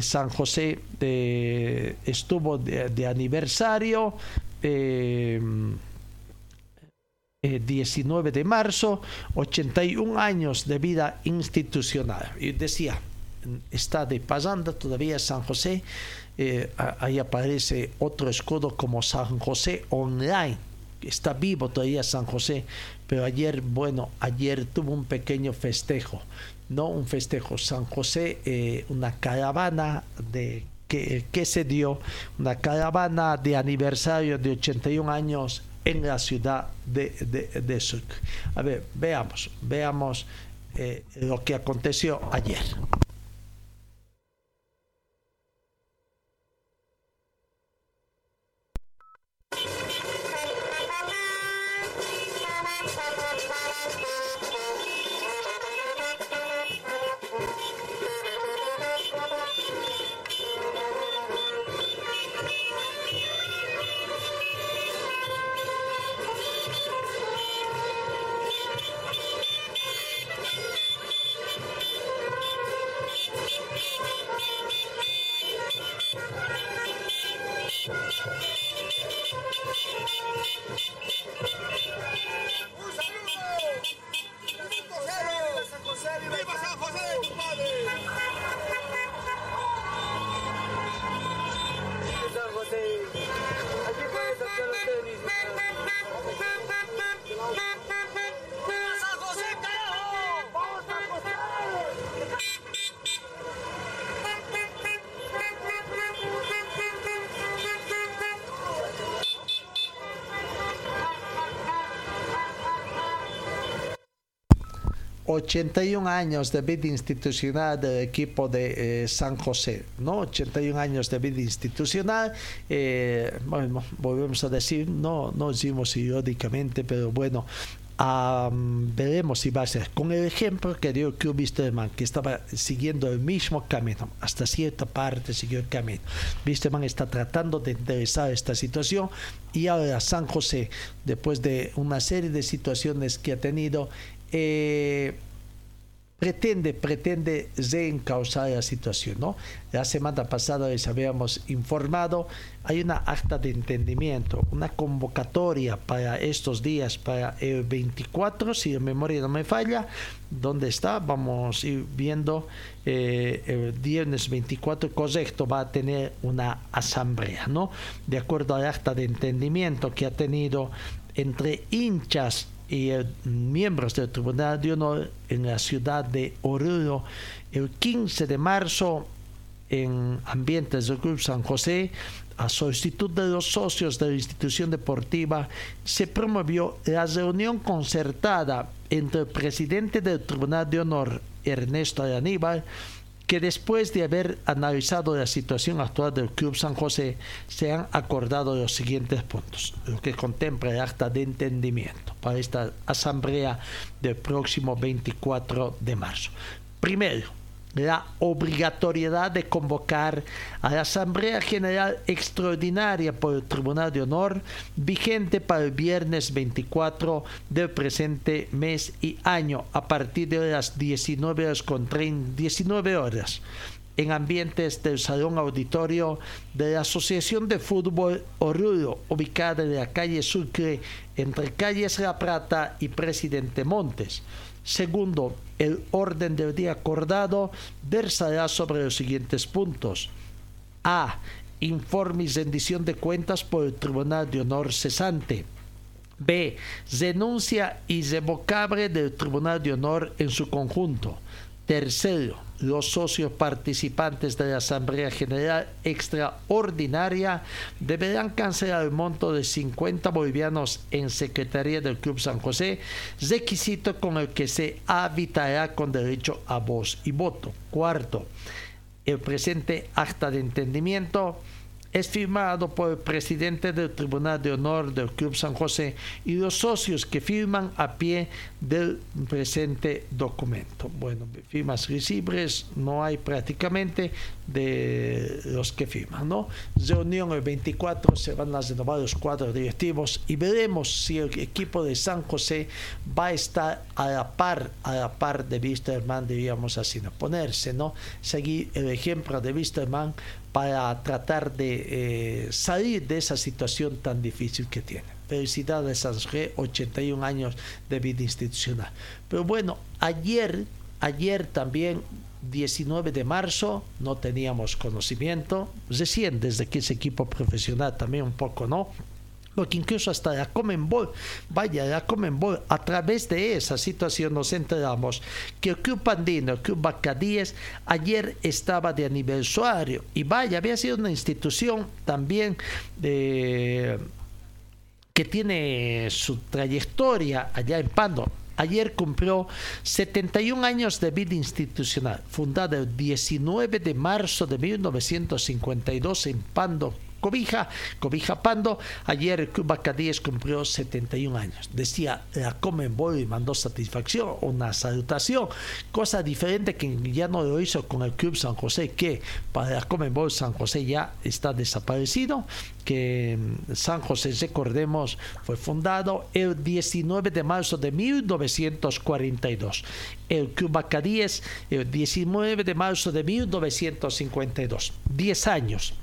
San José eh, estuvo de, aniversario. 19 eh, de marzo, 81 años de vida institucional. Y decía, está de pasanda todavía San José, eh, ahí aparece otro escudo como San José Online. Está vivo todavía San José, pero ayer, bueno, ayer tuvo un pequeño festejo, no un festejo. San José, eh, una caravana de que, que, se dio, una caravana de aniversario de 81 años en la ciudad de, de, de Suc. A ver, veamos, veamos eh, lo que aconteció ayer. 81 años de vida institucional del equipo de eh, San José, ¿no? 81 años de vida institucional, eh, bueno, volvemos a decir, no, no decimos irónicamente, pero bueno, veremos si va a ser con el ejemplo que dio Club Wisterman, que estaba siguiendo el mismo camino, hasta cierta parte siguió el camino. Wisterman está tratando de enderezar esta situación y ahora San José, después de una serie de situaciones que ha tenido, eh, pretende, pretende reencauzar la situación. ¿no? La semana pasada les habíamos informado, hay una acta de entendimiento, una convocatoria para estos días, para el 24, si la memoria no me falla, ¿dónde está? Vamos a ir viendo, eh, el viernes 24, correcto, va a tener una asamblea, ¿no? De acuerdo al acta de entendimiento que ha tenido entre hinchas y eh, miembros del Tribunal de Honor en la ciudad de Oruro el 15 de marzo en ambientes del Club San José a solicitud de los socios de la institución deportiva, se promovió la reunión concertada entre el presidente del Tribunal de Honor, Ernesto Aníbal, que después de haber analizado la situación actual del Club San José, se han acordado los siguientes puntos, lo que contempla el acta de entendimiento para esta asamblea del próximo 24 de marzo. Primero, la obligatoriedad de convocar a la Asamblea General Extraordinaria por el Tribunal de Honor vigente para el viernes 24 del presente mes y año a partir de las 19 horas con 19 horas en ambientes del Salón Auditorio de la Asociación de Fútbol Oruro, ubicada en la calle Sucre, entre calles La Plata y Presidente Montes. Segundo, el orden del día acordado versará sobre los siguientes puntos. A. Informe y rendición de cuentas por el Tribunal de Honor cesante. B. Denuncia irrevocable del Tribunal de Honor en su conjunto. Tercero, los socios participantes de la Asamblea General Extraordinaria deberán cancelar el monto de 50 bolivianos en Secretaría del Club San José, requisito con el que se habitará con derecho a voz y voto. Cuarto, el presente acta de entendimiento es firmado por el presidente del Tribunal de Honor del Club San José y los socios que firman a pie del presente documento. Bueno, firmas visibles no hay prácticamente de los que firman, ¿no? Reunión el 24 se van a renovar los cuadros directivos y veremos si el equipo de San José va a estar a la par, a la par de Wisterman, diríamos así, ¿no? Ponerse, ¿no? Seguir el ejemplo de Wisterman para tratar de eh, salir de esa situación tan difícil que tiene. Felicidades a 81 años de vida institucional. Pero bueno, ayer, ayer también 19 de marzo no teníamos conocimiento, recién desde que ese equipo profesional también un poco, ¿no? Que incluso hasta la Comenbol, vaya, la Comenbol, a través de esa situación nos enteramos que el Club Andino, el Club Bacadíes, ayer estaba de aniversario y vaya, había sido una institución también de que tiene su trayectoria allá en Pando. Ayer cumplió 71 años de vida institucional, fundada el 19 de marzo de 1952 en Pando, Cobija, Cobija Pando. Ayer el Club Bacadíes cumplió 71 años. Decía la Comenbol y mandó satisfacción, una salutación, cosa diferente que ya no lo hizo con el Club San José, que para la Comenbol San José ya está desaparecido, que mm, San José, recordemos, fue fundado el 19 de marzo de 1942. El Club Bacadíes el 19 de marzo de 1952. 10 años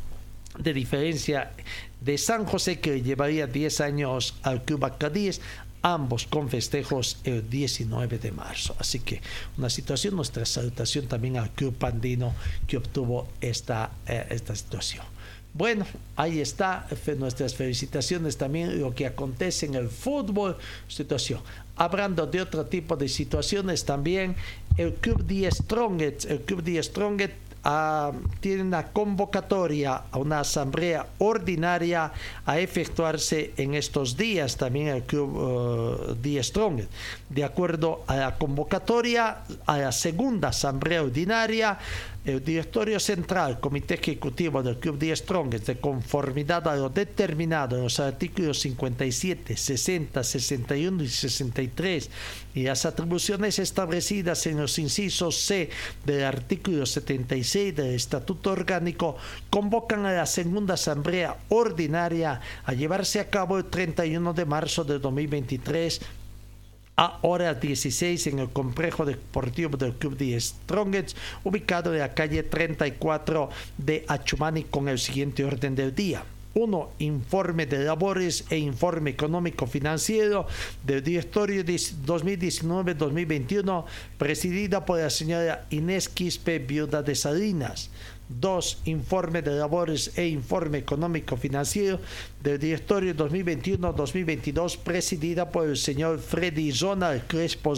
de diferencia de San José que llevaría 10 años al Club Acadíes, ambos con festejos el 19 de marzo. Así que una situación, nuestra salutación también al Club Pandino que obtuvo esta, eh, esta situación. Bueno, ahí está nuestras felicitaciones también lo que acontece en el fútbol, situación. Hablando de otro tipo de situaciones también, el Club de Strongest, el Club de Strongest ah, tiene una convocatoria a una asamblea ordinaria a efectuarse en estos días también el Club uh, Strong. De acuerdo a la convocatoria a la segunda asamblea ordinaria, el directorio central, comité ejecutivo del Club de Strongest, de conformidad a lo determinado en los artículos 57, 60, 61 y 63 y las atribuciones establecidas en los incisos C del artículo 76 del Estatuto Orgánico, convocan a la segunda asamblea ordinaria a llevarse a cabo el 31 de marzo de 2023 a hora 16 en el complejo deportivo del Club de Strongets, ubicado en la calle 34 de Achumani con el siguiente orden del día. 1. Informe de labores e informe económico financiero del directorio 2019-2021, presidida por la señora Inés Quispe, viuda de Salinas. 2. Informe de labores e informe económico financiero del directorio 2021-2022 presidida por el señor Freddy Zonal Crespo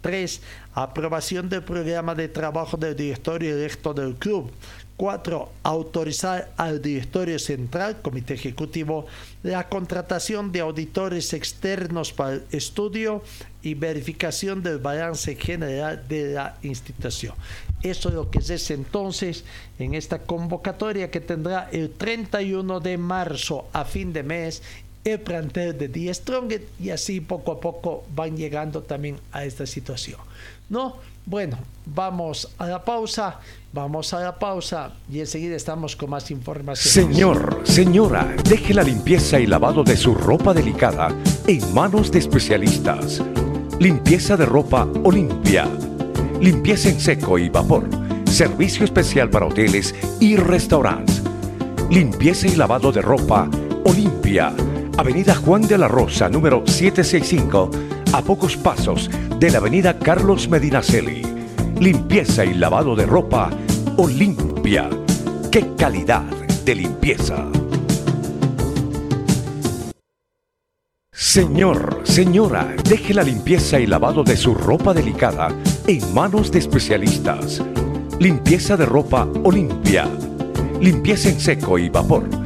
3. Aprobación del programa de trabajo del directorio electo del club. 4. Autorizar al directorio central, comité ejecutivo, la contratación de auditores externos para el estudio y verificación del balance general de la institución. Eso es lo que es entonces en esta convocatoria que tendrá el 31 de marzo a fin de mes el plantel de The Strong y así poco a poco van llegando también a esta situación. ¿No? Bueno, vamos a la pausa, vamos a la pausa y enseguida estamos con más información. Señor, señora, deje la limpieza y lavado de su ropa delicada en manos de especialistas. Limpieza de ropa Olimpia. Limpieza en seco y vapor. Servicio especial para hoteles y restaurantes. Limpieza y lavado de ropa Olimpia. Avenida Juan de la Rosa, número 765 a pocos pasos de la avenida Carlos Medinaceli. Limpieza y lavado de ropa Olimpia. ¡Qué calidad de limpieza! Señor, señora, deje la limpieza y lavado de su ropa delicada en manos de especialistas. Limpieza de ropa Olimpia. Limpieza en seco y vapor.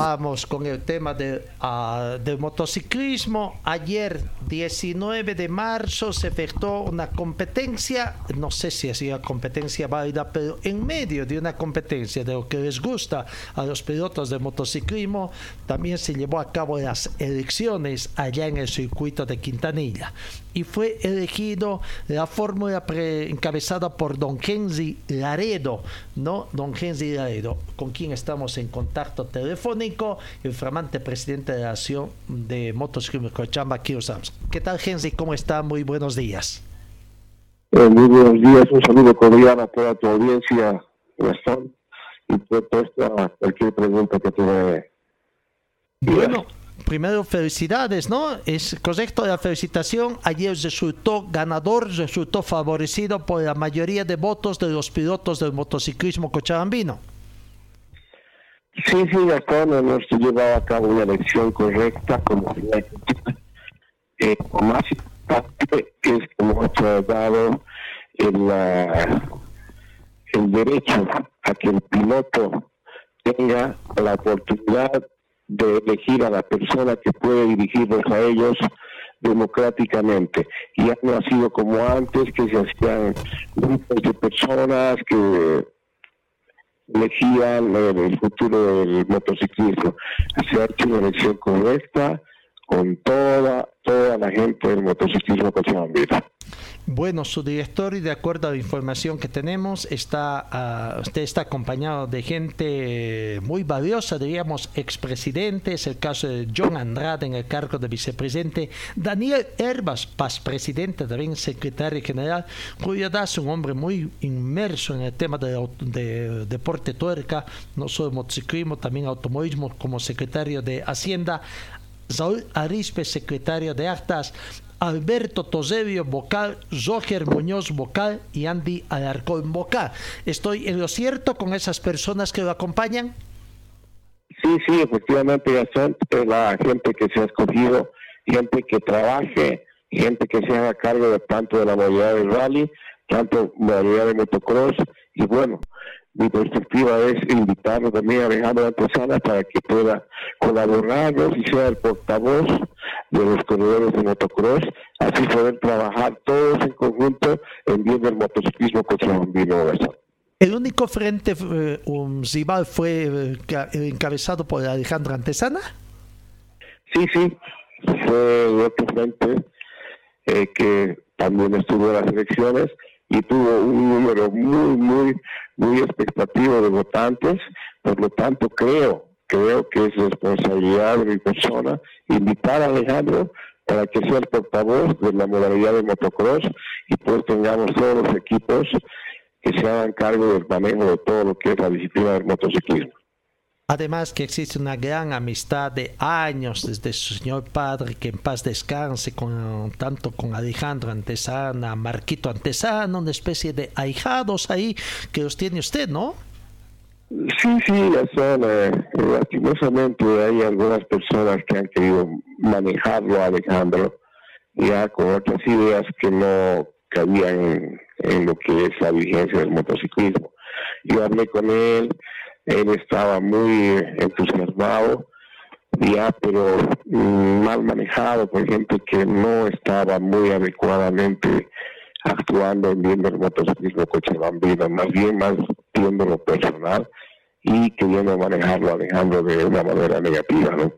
Vamos con el tema de, uh, del motociclismo. Ayer, 19 de marzo, se efectuó una competencia, no sé si ha una competencia válida, pero en medio de una competencia de lo que les gusta a los pilotos de motociclismo, también se llevó a cabo las elecciones allá en el circuito de Quintanilla. Y fue elegido la fórmula encabezada por don Kenzi Laredo, ¿no? Don Kenzi Laredo, con quien estamos en contacto telefónico el flamante presidente de la Asociación de Motociclismo Cochamba, Kiro Sams. ¿Qué tal, Gensi? ¿Cómo está? Muy buenos días. Eh, muy buenos días, un saludo cordial a toda tu audiencia, Gastón, y por a cualquier pregunta que tenga. Bueno, primero felicidades, ¿no? Es correcto la felicitación. Ayer resultó ganador, resultó favorecido por la mayoría de votos de los pilotos del motociclismo cochabambino. Sí, sí, acá no hemos llevado a cabo una elección correcta como eh, más importante es que hemos dado el, el derecho a que el piloto tenga la oportunidad de elegir a la persona que puede dirigirlos a ellos democráticamente. Y ya no ha sido como antes, que se hacían grupos de personas que elegían el futuro del motociclismo. Se ha hecho una elección correcta con toda, toda la gente del motociclismo cochabambino. Bueno, su directorio, de acuerdo a la información que tenemos, está, ah, usted está acompañado de gente muy valiosa, diríamos expresidentes, el caso de John Andrade en el cargo de vicepresidente, Daniel Herbas, paz presidente, también secretario general, Julio Das, un hombre muy inmerso en el tema de, de deporte tuerca, no solo motociclismo, también automovilismo como secretario de Hacienda, Saúl Arispe, secretario de Actas, Alberto Tosebio, vocal, Roger Muñoz, vocal y Andy Alarcón, vocal. ¿Estoy en lo cierto con esas personas que lo acompañan? Sí, sí, efectivamente, Gastón, la gente que se ha escogido, gente que trabaje, gente que se haga cargo de tanto de la modalidad del rally, tanto modalidad de motocross, y bueno, mi perspectiva es invitarlo también a Alejandro Antesana para que pueda colaborarnos y sea el portavoz de los corredores de motocross, así poder trabajar todos en conjunto en bien del motociclismo cochabambino. El único frente eh, un rival fue eh, encabezado por Alejandro Antesana. Sí, sí, fue otro frente eh, que también estuvo en las elecciones y tuvo un número muy, muy, muy expectativo de votantes. Por lo tanto, creo, creo que es responsabilidad de mi persona invitar a Alejandro para que sea el portavoz de la modalidad de motocross y pues tengamos todos los equipos que se hagan cargo del manejo de todo lo que es la disciplina del motociclismo. Además que existe una gran amistad de años desde su señor padre, que en paz descanse, con, tanto con Alejandro Antesana, Marquito Antesana, una especie de ahijados ahí que los tiene usted, ¿no? Sí, sí, son, eh, lastimosamente hay algunas personas que han querido manejarlo a Alejandro ya con otras ideas que no cabían en lo que es la vigencia del motociclismo. Yo hablé con él, él estaba muy entusiasmado, ya, pero mm, mal manejado por gente que no estaba muy adecuadamente actuando en bien del motociclismo cochabambino, más bien más viendo lo personal y queriendo manejarlo Alejandro de una manera negativa, ¿no?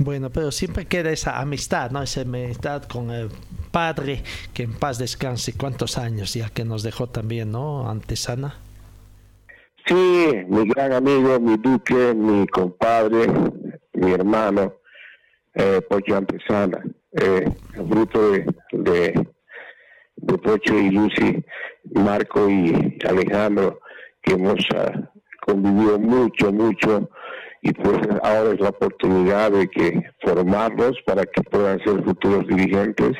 Bueno, pero siempre queda esa amistad, ¿no? Esa amistad con el padre, que en paz descanse. ¿Cuántos años ya que nos dejó también, ¿no? Antesana. Sí, mi gran amigo, mi duque, mi compadre, mi hermano, eh, Pocho Antesana, eh, fruto de, de, Pocho y Lucy, Marco y Alejandro, que hemos uh, convivido mucho, mucho, y pues ahora es la oportunidad de que formarlos para que puedan ser futuros dirigentes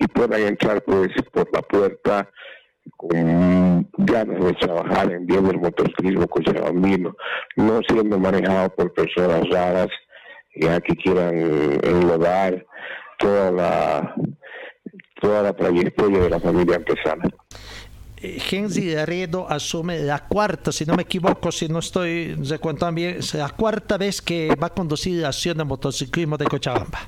y puedan entrar pues por la puerta con ganas de trabajar en bien del motociclismo cochabambino, no siendo manejado por personas raras ya que quieran enlodar toda la toda la trayectoria de la familia artesana. Henry Laredo asume la cuarta, si no me equivoco, si no estoy recuentando bien, es la cuarta vez que va a conducir la acción de motociclismo de Cochabamba.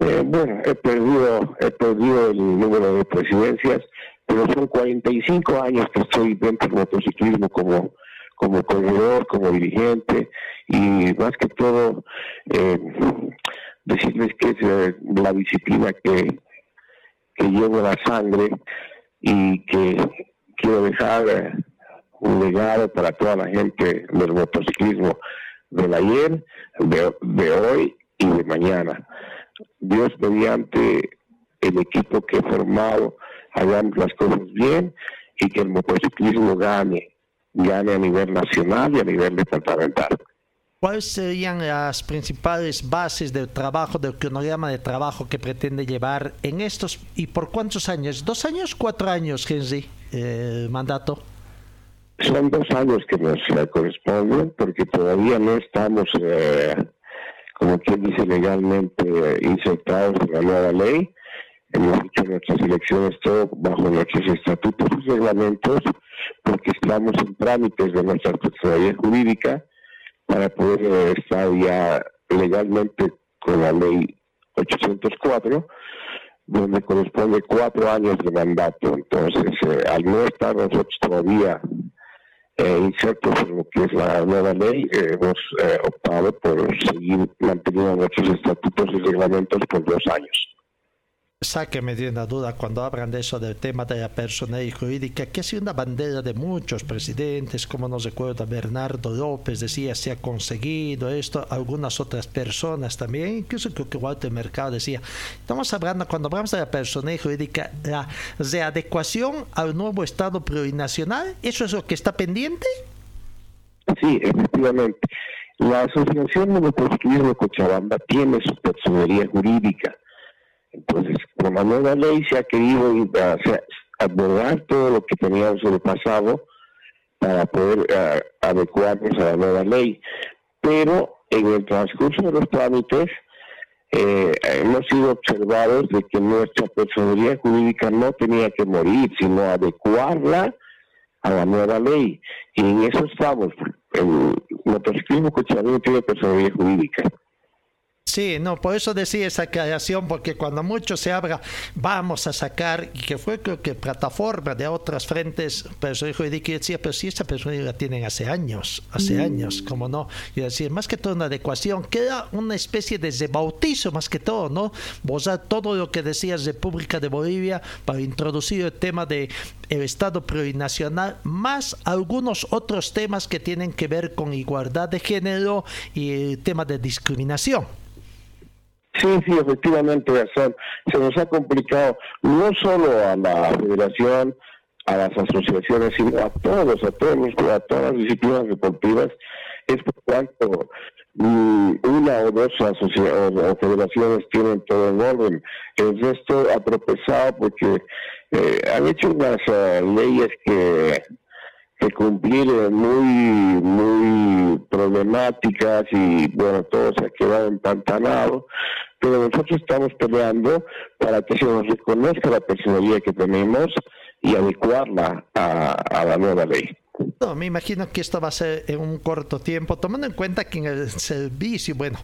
Eh, bueno, he perdido, he perdido el número de presidencias, pero son 45 años que estoy dentro del motociclismo como, como corredor, como dirigente, y más que todo, eh, decirles que es eh, la disciplina que, que llevo la sangre y que quiero dejar eh, un legado para toda la gente del motociclismo del ayer, de, de hoy y de mañana. Dios mediante el equipo que he formado, hagamos las cosas bien y que el motociclismo gane, gane a nivel nacional y a nivel departamental. ¿Cuáles serían las principales bases del trabajo, del cronograma de trabajo que pretende llevar en estos y por cuántos años? ¿Dos años, cuatro años, Henry, el mandato? Son dos años que nos corresponden porque todavía no estamos, eh, como quien dice, legalmente insertados en la nueva ley hemos hecho nuestras elecciones todo bajo nuestros estatutos y reglamentos, porque estamos en trámites de nuestra personalidad jurídica para poder estar ya legalmente con la ley 804, donde corresponde cuatro años de mandato. Entonces, eh, al no estar nosotros todavía eh, insertos lo que es la nueva ley, eh, hemos optado por seguir manteniendo nuestros estatutos y reglamentos por dos años sáqueme de una duda cuando hablan de eso del tema de la personalidad jurídica, que ha sido una bandera de muchos presidentes, como nos recuerda Bernardo López, decía se ha conseguido esto, algunas otras personas también, incluso creo que Walter Mercado decía, estamos hablando, cuando hablamos de la personalidad jurídica, la readecuación al nuevo Estado plurinacional, ¿eso es lo que está pendiente? Sí, efectivamente. La Asociación de Motociclismo de Cochabamba tiene su personería jurídica. Entonces, con la nueva ley se ha querido abordar todo lo que teníamos en el pasado para poder uh, adecuarnos a la nueva ley. Pero en el transcurso de los trámites eh, hemos sido observados de que nuestra personería jurídica no tenía que morir, sino adecuarla a la nueva ley. Y en eso estamos. El motociclismo cochabamba tiene personería jurídica. Sí, no, por eso decía esa creación, porque cuando mucho se habla, vamos a sacar, y que fue creo que plataforma de otras frentes, pero eso dijo y decía, pero si esta persona la tienen hace años, hace mm. años, como no, y decir, más que todo una adecuación, queda una especie de bautizo más que todo, ¿no? Vos todo lo que decías República de Bolivia para introducir el tema de el Estado plurinacional, más algunos otros temas que tienen que ver con igualdad de género y el tema de discriminación. Sí, sí, efectivamente, Se nos ha complicado no solo a la federación, a las asociaciones, sino a todos, a todos a todas las disciplinas deportivas, es por cuanto mm, una o dos o federaciones tienen todo en orden. El resto ha tropezado porque eh, han hecho unas eh, leyes que que cumplir muy muy problemáticas y bueno todo se ha quedado empantanado pero nosotros estamos peleando para que se nos reconozca la personalidad que tenemos y adecuarla a, la nueva ley. No, me imagino que esto va a ser en un corto tiempo, tomando en cuenta que en el servicio, bueno,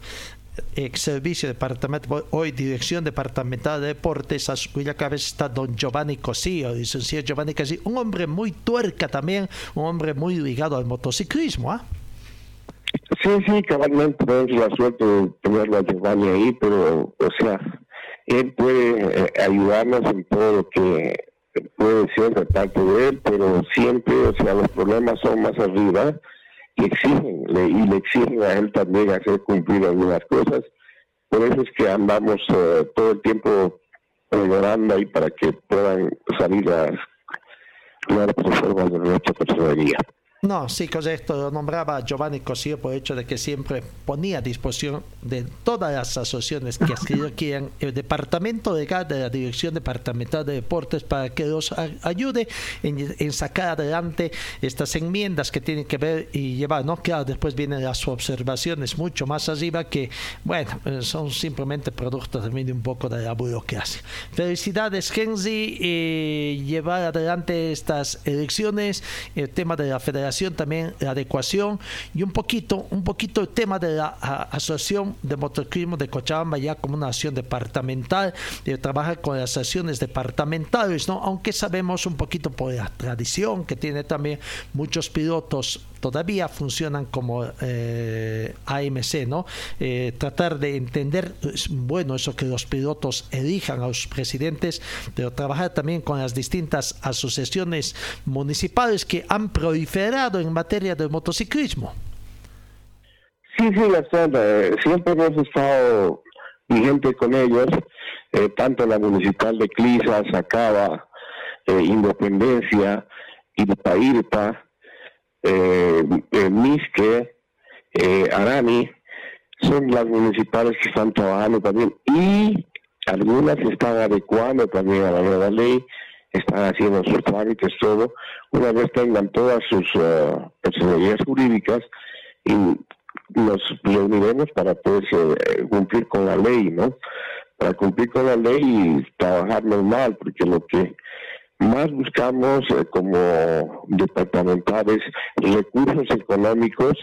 ex servicio departamento, hoy dirección departamental de deportes, a cuya cabeza está don Giovanni Cosío, licenciado Giovanni Cosío, un hombre muy tuerca también, un hombre muy ligado al motociclismo, ¿ah? Sí, sí, cabalmente tenemos la suerte de tenerlo a Giovanni ahí, pero, o sea, él puede eh, ayudarnos en todo lo que puede ser de parte de él, pero siempre, o sea, los problemas son más arriba y exigen, y le exigen a él también hacer cumplir algunas cosas. Por eso es que andamos eh, todo el tiempo pregonando ahí para que puedan salir las nuevas reformas de nuestra personalidad. No, sí, esto lo nombraba Giovanni Cosío por el hecho de que siempre ponía a disposición de todas las asociaciones que quieran el departamento legal de la Dirección Departamental de Deportes para que los ayude en, sacar adelante estas enmiendas que tienen que ver y llevar, ¿no? Claro, después vienen las observaciones mucho más arriba que, bueno, son simplemente productos también de un poco de la burocracia. Felicidades, Genzi, eh, llevar adelante estas elecciones, el tema de la federación también la adecuación y un poquito, un poquito el tema de la Asociación de Motociclismo de Cochabamba ya como una acción departamental, de trabajar con las acciones departamentales, ¿no? Aunque sabemos un poquito por la tradición que tiene también muchos pilotos todavía funcionan como eh, AMC, ¿no? Eh, tratar de entender, bueno eso que los pilotos elijan a los presidentes, pero trabajar también con las distintas asociaciones municipales que han proliferado en materia de motociclismo. Sí, sí, eh, siempre hemos estado vigente con ellos, tanto la municipal de Clisa, Sacaba, Independencia, Irpa, eh, eh, Misque, eh, Arani, son las municipales que están trabajando también y algunas están adecuando también a la nueva ley, están haciendo sus trámites, todo. Una vez tengan todas sus uh, personalidades jurídicas y nos reuniremos para poder eh, cumplir con la ley, ¿no? Para cumplir con la ley y trabajar normal, porque lo que más buscamos eh, como departamentales recursos económicos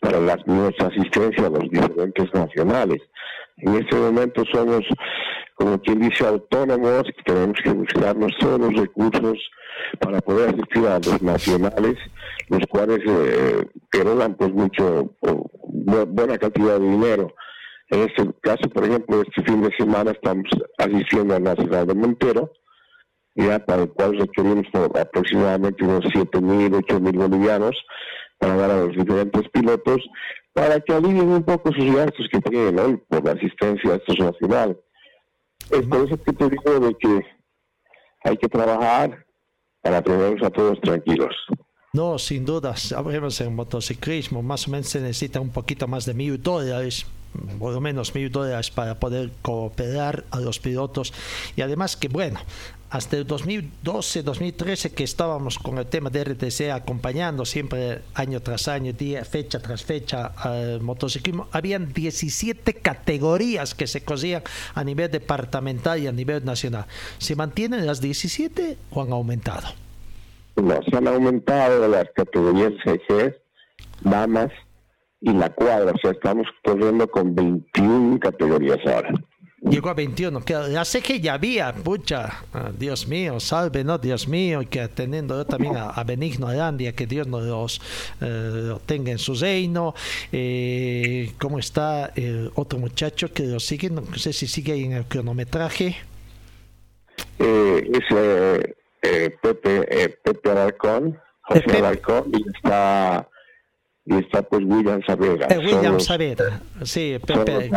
para la, nuestra asistencia a los diferentes nacionales. En este momento somos, como quien dice, autónomos, tenemos que buscarnos todos los recursos para poder asistir a los nacionales, los cuales eh, pues mucho, buena cantidad de dinero. En este caso, por ejemplo, este fin de semana estamos asistiendo a la ciudad de Montero, ya para el cual requerimos aproximadamente unos 7 mil, 8 mil bolivianos para dar a los diferentes pilotos para que alivien un poco sus gastos que tienen hoy por la asistencia a estos nacional. Es por eso que te digo de que hay que trabajar para tenerlos a todos tranquilos. No, sin duda, sabemos en motociclismo más o menos se necesita un poquito más de mil dólares por lo menos mil dólares para poder cooperar a los pilotos y además que bueno hasta el 2012, 2013 que estábamos con el tema de RTC acompañando siempre año tras año, día, fecha tras fecha al motociclismo, habían 17 categorías que se cosían a nivel departamental y a nivel nacional. ¿Se mantienen las 17 o han aumentado? No, se han aumentado las categorías CG, damas y la cuadra, o sea, estamos corriendo con 21 categorías ahora llegó a 21. Que ya sé que ya había, pucha, ah, Dios mío, salve, ¿no? Dios mío, y que teniendo también a, Benigno Arandia, que Dios nos los eh, tenga en su reino. Eh, ¿Cómo está el otro muchacho que lo sigue? No sé si sigue ahí en el cronometraje. Eh, es eh, Pepe, Pepe Alarcón, José Alarcón, y está, y está pues William Saavedra. William Saavedra, sí, Pepe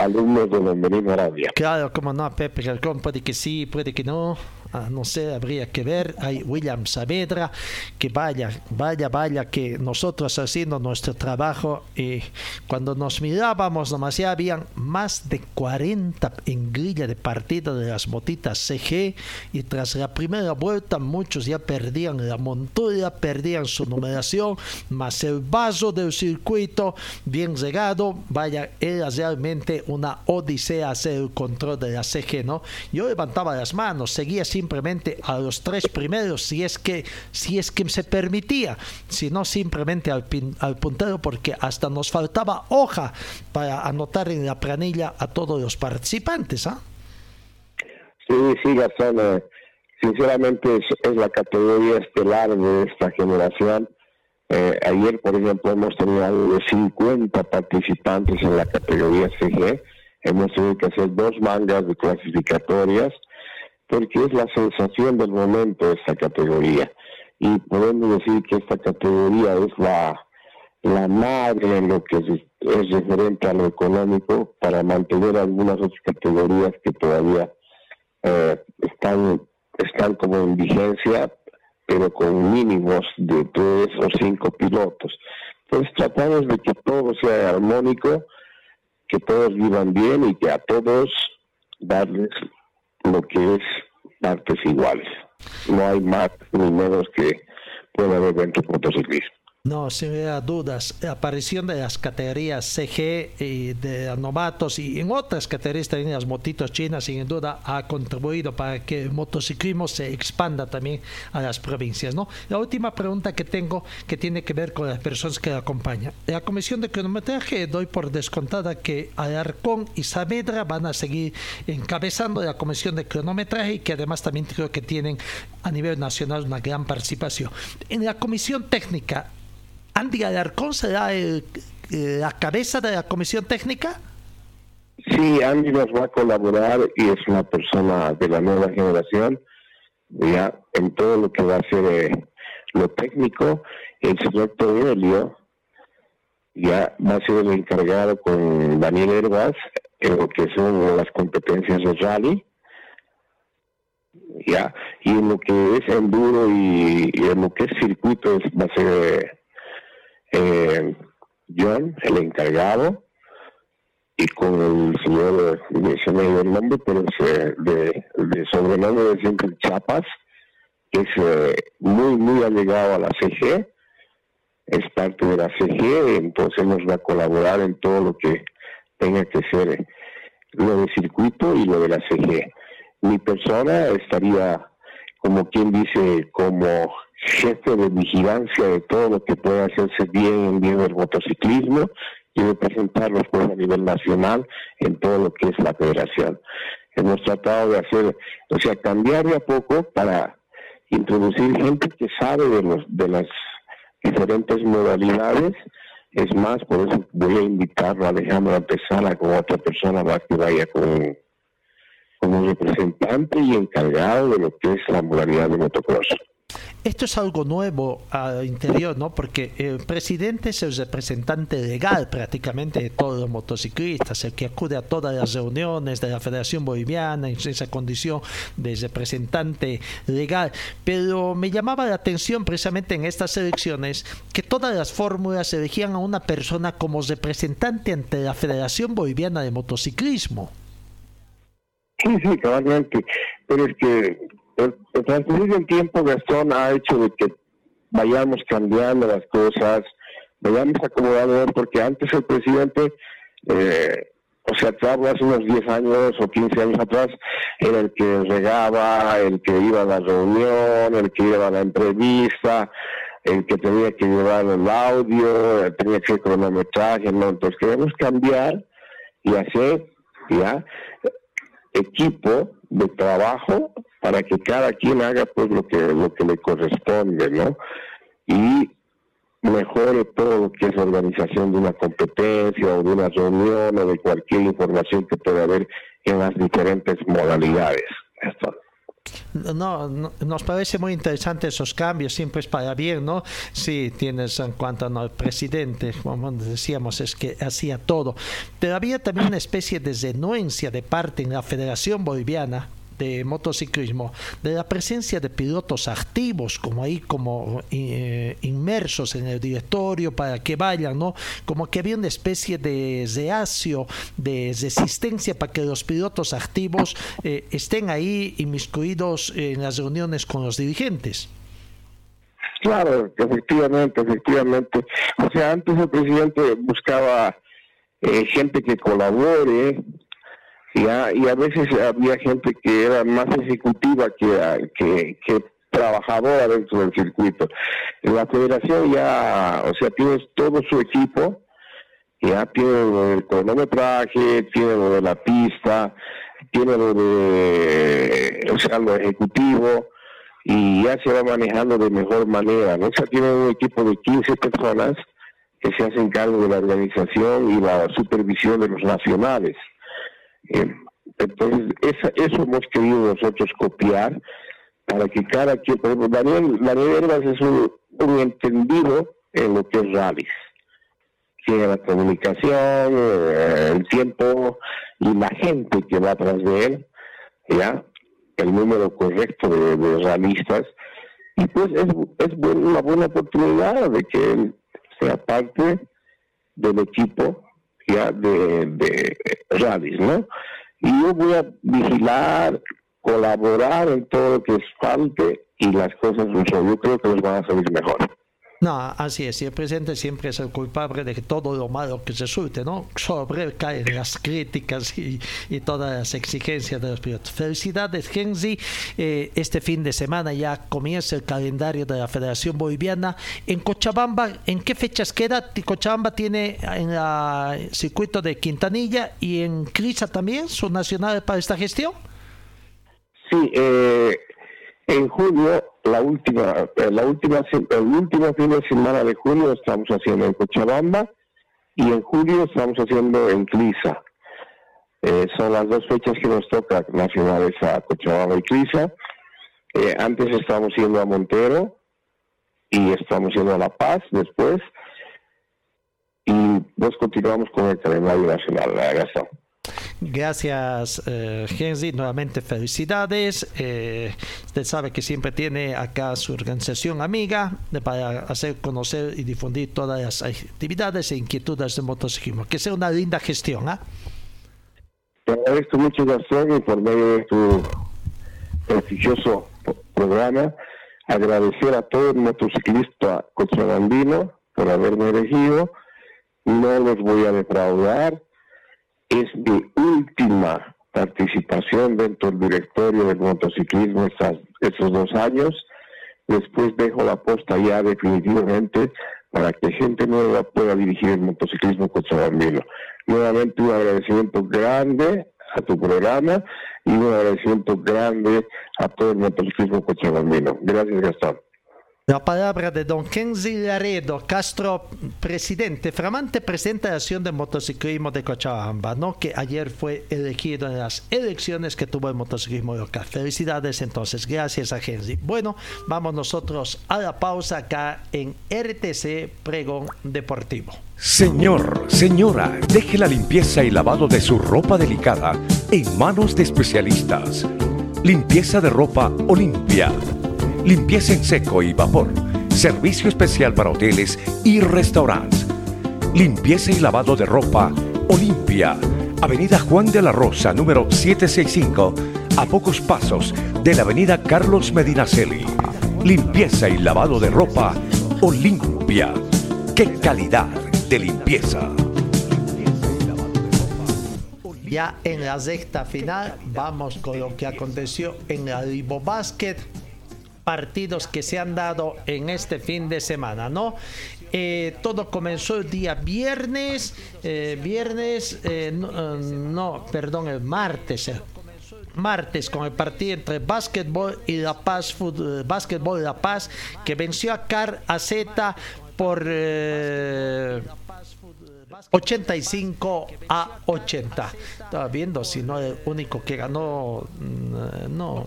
alumnos de Benvenida Arabia. Claro, como no, Pepe Galcón puede que sí, puede que no. Ah, no sé, habría que ver. Hay William Saavedra, que vaya, vaya, vaya, que nosotros haciendo nuestro trabajo, y cuando nos mirábamos, nomás ya habían más de 40 en grilla de partida de las motitas CG, y tras la primera vuelta, muchos ya perdían la montura, perdían su numeración, más el vaso del circuito bien llegado, vaya, era realmente una odisea hacer el control de la CG, ¿no? Yo levantaba las manos, seguía así simplemente a los tres primeros si es que si es que se permitía, sino simplemente al, al puntero porque hasta nos faltaba hoja para anotar en la planilla a todos los participantes, ¿ah? Sí, sí, Gastón, eh, sinceramente es, la categoría estelar de esta generación. Eh, ayer, por ejemplo, hemos tenido algo de 50 participantes en la categoría CG. Hemos tenido que hacer dos mangas de clasificatorias porque es la sensación del momento esta categoría. Y podemos decir que esta categoría es la, la madre en lo que es, referente a lo económico para mantener algunas otras categorías que todavía eh, están, están como en vigencia, pero con mínimos de tres o cinco pilotos. Entonces tratamos de que todo sea armónico, que todos vivan bien y que a todos darles lo que es partes iguales. No hay más ni menos que puede haber dentro del motociclismo. No, sin dudas, la aparición de las categorías CG y de novatos y en otras categorías también las motitos chinas sin duda ha contribuido para que el motociclismo se expanda también a las provincias. ¿no? La última pregunta que tengo que tiene que ver con las personas que la acompañan. La comisión de cronometraje doy por descontada que Alarcón y Saavedra van a seguir encabezando la comisión de cronometraje y que además también creo que tienen a nivel nacional una gran participación. En la comisión técnica, Andy Alarcón será el, eh, la cabeza de la comisión técnica. Sí, Andy nos va a colaborar y es una persona de la nueva generación, ya en todo lo que va a ser eh, lo técnico. El señor Todelio ya va a ser el encargado con Daniel Herbas en lo que son las competencias de rally. Ya, y en lo que es enduro y, y en lo que es circuito va a ser eh, John, el encargado, y con el señor, se me dio pero es, de, de sobrenombre de siempre Chapas, que es eh, muy, muy allegado a la CG, es parte de la CG, entonces nos va a colaborar en todo lo que tenga que ser eh, lo de circuito y lo de la CG. Mi persona estaría, como quien dice, como jefe de vigilancia de todo lo que pueda hacerse bien en bien del motociclismo y representarlos pues a nivel nacional en todo lo que es la federación. Hemos tratado de hacer, o sea, cambiar de a poco para introducir gente que sabe de los de las diferentes modalidades. Es más, por eso voy a invitarlo a Alejandro a con otra persona más que vaya con como representante y encargado de lo que es la modalidad de motocross. Esto es algo nuevo al interior, ¿no? Porque el presidente es el representante legal prácticamente de todos los motociclistas, el que acude a todas las reuniones de la Federación Boliviana en esa condición de representante legal. Pero me llamaba la atención precisamente en estas elecciones que todas las fórmulas elegían a una persona como representante ante la Federación Boliviana de Motociclismo. Sí, sí, cabalmente. Pero es que el, transcurrir del tiempo, Gastón, ha hecho de que vayamos cambiando las cosas, vayamos acomodando, porque antes el presidente, eh, o sea, hace unos 10 años o 15 años atrás, era el que regaba, el que iba a la reunión, el que iba a la entrevista, el que tenía que llevar el audio, tenía que cronometraje, ¿no? Entonces queremos cambiar y hacer, ¿ya? equipo de trabajo para que cada quien haga pues lo que lo que le corresponde, ¿no? Y mejore todo lo que es la organización de una competencia o de una reunión o de cualquier información que pueda haber en las diferentes modalidades. Esto. No, nos parece muy interesante esos cambios, siempre es para bien, ¿no? Sí, tienes en cuanto al presidente, como decíamos, es que hacía todo. Pero había también una especie de renuencia de parte en la Federación Boliviana de motociclismo, de la presencia de pilotos activos, como ahí, como eh, inmersos en el directorio para que vayan, ¿no? Como que había una especie de reacio, de resistencia para que los pilotos activos eh, estén ahí inmiscuidos en las reuniones con los dirigentes. Claro, efectivamente, efectivamente. O sea, antes el presidente buscaba eh, gente que colabore, ¿ya? y a veces había gente que era más ejecutiva que, que, que trabajadora dentro del circuito. La federación ya, o sea, tienes todo su equipo, ya tiene el cronometraje, tiene lo de la pista, tiene lo de, o sea, lo ejecutivo, y ya se va manejando de mejor manera, ¿no? O sea, tiene un equipo de 15 personas que se hacen cargo de la organización y la supervisión de los nacionales. Eh, entonces, eso hemos querido nosotros copiar para que cada quien, por ejemplo, Daniel, Daniel Herbas es un, entendido en lo que es rallies. Tiene la comunicación, eh, el tiempo y la gente que va atrás de él, ¿ya? El número correcto de, de Y pues es, es una buena oportunidad de que él sea parte del equipo de, de rallies, ¿no? Y yo voy a vigilar, colaborar en todo lo que es falte y las cosas, yo creo que nos van a salir mejor. No, así es, y el presidente siempre es el culpable de todo lo malo que resulte, ¿no? Sobre caen las críticas y, y, todas las exigencias de los pilotos. Felicidades, Genzi. Eh, este fin de semana ya comienza el calendario de la Federación Boliviana. En Cochabamba, ¿en qué fechas queda? Cochabamba tiene en el circuito de Quintanilla y en Crisa también, su nacional para esta gestión. Sí, eh, en julio, la última, eh, la última, el último fin de semana de junio estamos haciendo en Cochabamba y en julio estamos haciendo en Clisa. Eh, son las dos fechas que nos toca nacionales a Cochabamba y Clisa. Eh, antes estamos yendo a Montero y estamos yendo a La Paz después y nos continuamos con el calendario nacional. Gastón. Gracias, eh, Henry. Nuevamente felicidades. Eh, usted sabe que siempre tiene acá su organización amiga para hacer conocer y difundir todas las actividades e inquietudes de motociclismo. Que sea una linda gestión. ¿ah? Te agradezco mucho, Gastón, y por medio de tu prestigioso programa, agradecer a todo el motociclista cochabambino por haberme elegido. No los voy a defraudar es mi última participación dentro del directorio del motociclismo estas, estos dos años. Después dejo la posta ya definitivamente para que gente nueva pueda dirigir el motociclismo cochabambino. Nuevamente un agradecimiento grande a tu programa y un agradecimiento grande a todo el motociclismo cochabambino. Gracias, Gastón. La palabra de don Kenzi Laredo Castro, presidente, flamante presidente de la Acción de Motociclismo de Cochabamba, ¿no? que ayer fue elegido en las elecciones que tuvo el motociclismo local. Felicidades entonces, gracias a Kenzi. Bueno, vamos nosotros a la pausa acá en RTC Pregón Deportivo. Señor, señora, deje la limpieza y lavado de su ropa delicada en manos de especialistas. Limpieza de ropa Olimpia limpieza en seco y vapor, servicio especial para hoteles y restaurantes, limpieza y lavado de ropa Olimpia, Avenida Juan de la Rosa, número 765, a pocos pasos de la Avenida Carlos Medinaceli. Limpieza y lavado de ropa Olimpia. ¡Qué calidad de limpieza! Ya en la sexta final vamos con lo que aconteció en el Libo Basket partidos que se han dado en este fin de semana, ¿no? Eh, todo comenzó el día viernes, eh, viernes, eh, no, perdón, el martes, martes con el partido entre Básquetbol y La Paz, Básquetbol La Paz, que venció a Car Z por 85 a 80. Estaba viendo si no el único que ganó, mm, no,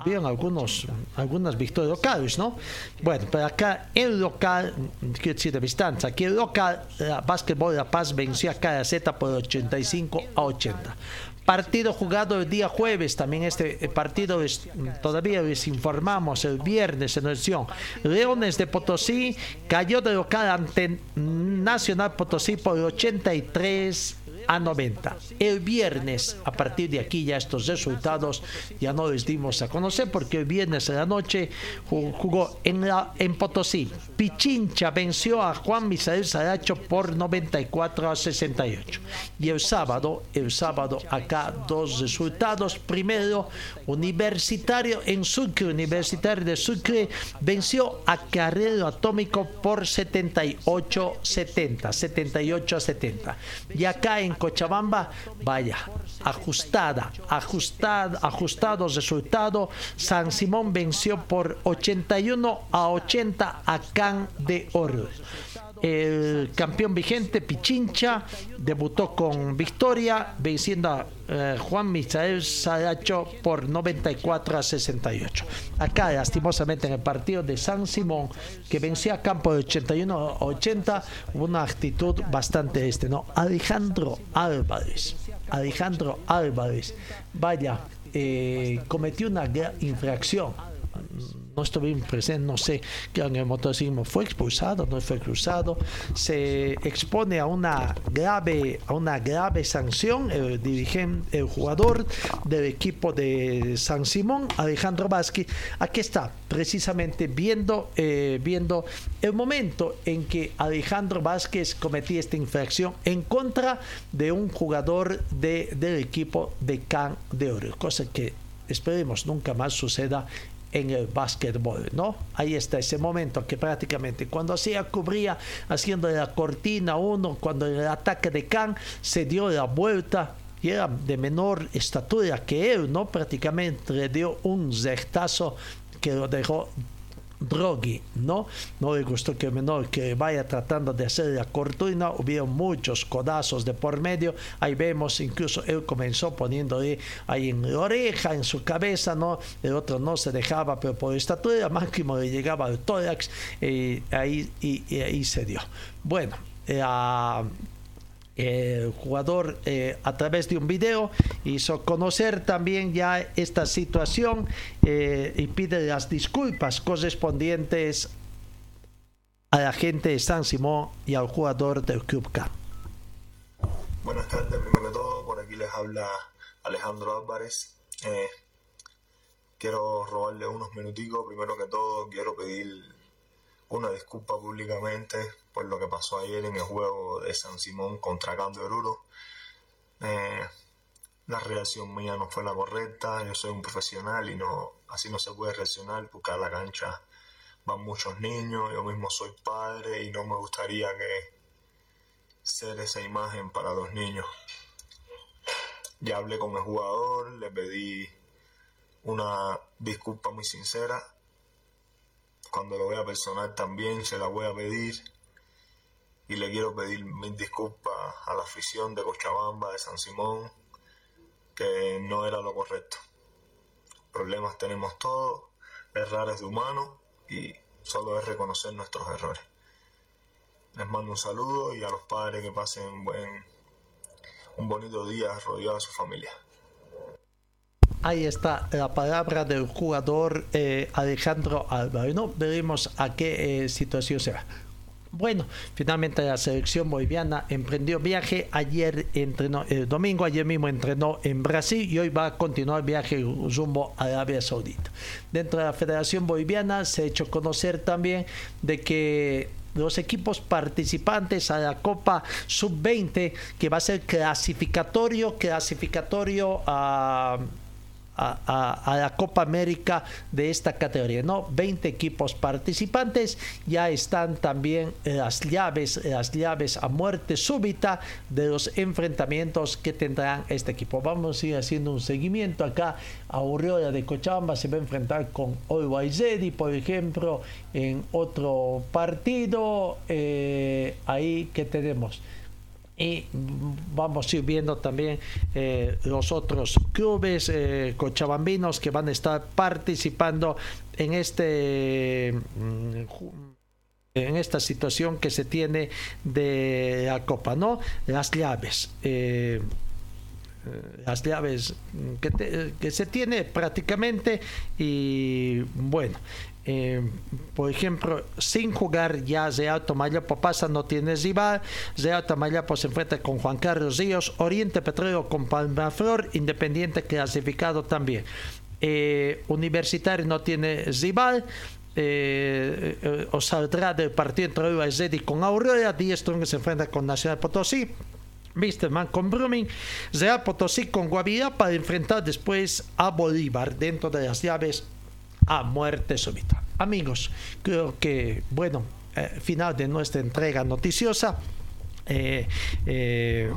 habían algunos, algunas victorias locales, ¿no? Bueno, pero acá el local, quiero decir de distancia, aquí el local, la Básquetbol La Paz venció a KZ por 85 a 80 partido jugado el día jueves, también este eh, partido todavía les informamos el viernes en edición. Leones de Potosí cayó de local ante Nacional Potosí por 83 a 90. El viernes, a partir de aquí ya estos resultados ya no les dimos a conocer porque el viernes en la noche jugó en, la, en Potosí. Pichincha venció a Juan Misael Saracho por 94 a 68. Y el sábado, el sábado acá dos resultados. Primero, Universitario en Sucre, Universitario de Sucre venció a Carrero Atómico por 78 70, 78 a 70. Y acá en Cochabamba, vaya, ajustada, ajustada, ajustados resultado. San Simón venció por 81 a 80 a Can de Oro. El campeón vigente, Pichincha, debutó con victoria, venciendo a eh, Juan Misael Saracho por 94 a 68. Acá, lastimosamente, en el partido de San Simón, que venció a campo de 81 a 80, hubo una actitud bastante este, ¿no? Alejandro Álvarez, Alejandro Álvarez, vaya, eh, cometió una infracción no estuve presente, no sé que en el motociclismo fue expulsado, no fue cruzado, se expone a una grave, a una grave sanción el dirigente, el jugador del equipo de San Simón, Alejandro Vázquez, aquí está, precisamente viendo, eh, viendo el momento en que Alejandro Vázquez cometía esta infracción en contra de un jugador de, del equipo de Can de Oro, cosa que esperemos nunca más suceda en el básquetbol, ¿no? Ahí está ese momento que prácticamente cuando hacía cubría haciendo la cortina uno, cuando el ataque de Khan se dio la vuelta y era de menor estatura que él, ¿no? Prácticamente le dio un zertazo que lo dejó Droghi, ¿no? No le gustó que menor que vaya tratando de hacer la cortina, hubo muchos codazos de por medio, ahí vemos, incluso él comenzó poniéndole ahí en la oreja, en su cabeza, ¿no? El otro no se dejaba, pero por estatura máximo le llegaba al tórax y ahí, y, ahí se dio. Bueno, eh, el jugador eh, a través de un video hizo conocer también ya esta situación eh, y pide las disculpas correspondientes a la gente de San Simón y al jugador del Club K. Buenas tardes, primero de todo, por aquí les habla Alejandro Álvarez. Eh, quiero robarle unos minuticos. Primero que todo, quiero pedir una disculpa públicamente por lo que pasó ayer en el juego de San Simón contra Cando Oruro. Eh, la reacción mía no fue la correcta, yo soy un profesional y no así no se puede reaccionar porque a la cancha van muchos niños, yo mismo soy padre y no me gustaría que ser esa imagen para los niños. Ya hablé con el jugador, le pedí una disculpa muy sincera cuando lo vea personal también se la voy a pedir. Y le quiero pedir mil disculpas a la afición de Cochabamba, de San Simón, que no era lo correcto. Problemas tenemos todos, errores de humano y solo es reconocer nuestros errores. Les mando un saludo y a los padres que pasen un, buen, un bonito día rodeado de su familia. Ahí está la palabra del jugador eh, Alejandro Álvarez. Veremos a qué eh, situación se va. Bueno, finalmente la selección boliviana emprendió viaje. Ayer entrenó, el domingo, ayer mismo entrenó en Brasil y hoy va a continuar viaje rumbo a Arabia Saudita. Dentro de la Federación Boliviana se ha hecho conocer también de que los equipos participantes a la Copa Sub-20, que va a ser clasificatorio, clasificatorio a a, la Copa América de esta categoría. ¿no? 20 equipos participantes, ya están también las llaves, las llaves a muerte súbita de los enfrentamientos que tendrán este equipo. Vamos a ir haciendo un seguimiento acá. Aurora de Cochabamba se va a enfrentar con Olwaizedi, por ejemplo, en otro partido. Eh, ahí que tenemos y vamos a ir viendo también eh, los otros clubes eh, cochabambinos que van a estar participando en este mm, en esta situación que se tiene de la copa no las llaves eh, las llaves que, que, se tiene prácticamente y bueno eh, por ejemplo, sin jugar ya Real Tomayapo pasa, no tiene rival. Real Tomayapo se enfrenta con Juan Carlos Ríos, Oriente Petróleo con Palmaflor, Independiente clasificado también. Eh, universitario no tiene rival. Eh, eh, o saldrá del partido entre Uruguay con Aurora. Díaz se enfrenta con Nacional Potosí. Man con Brumming, Real Potosí con Guavirá para enfrentar después a Bolívar dentro de las llaves a muerte súbita. Amigos, creo que, bueno, eh, final de nuestra entrega noticiosa. Eh, eh,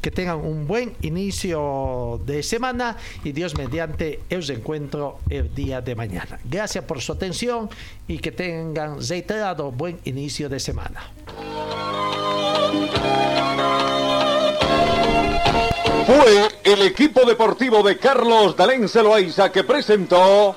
que tengan un buen inicio de semana y Dios mediante os encuentro el día de mañana. Gracias por su atención y que tengan reiterado buen inicio de semana. Fue el equipo deportivo de Carlos Dalén Celoaiza que presentó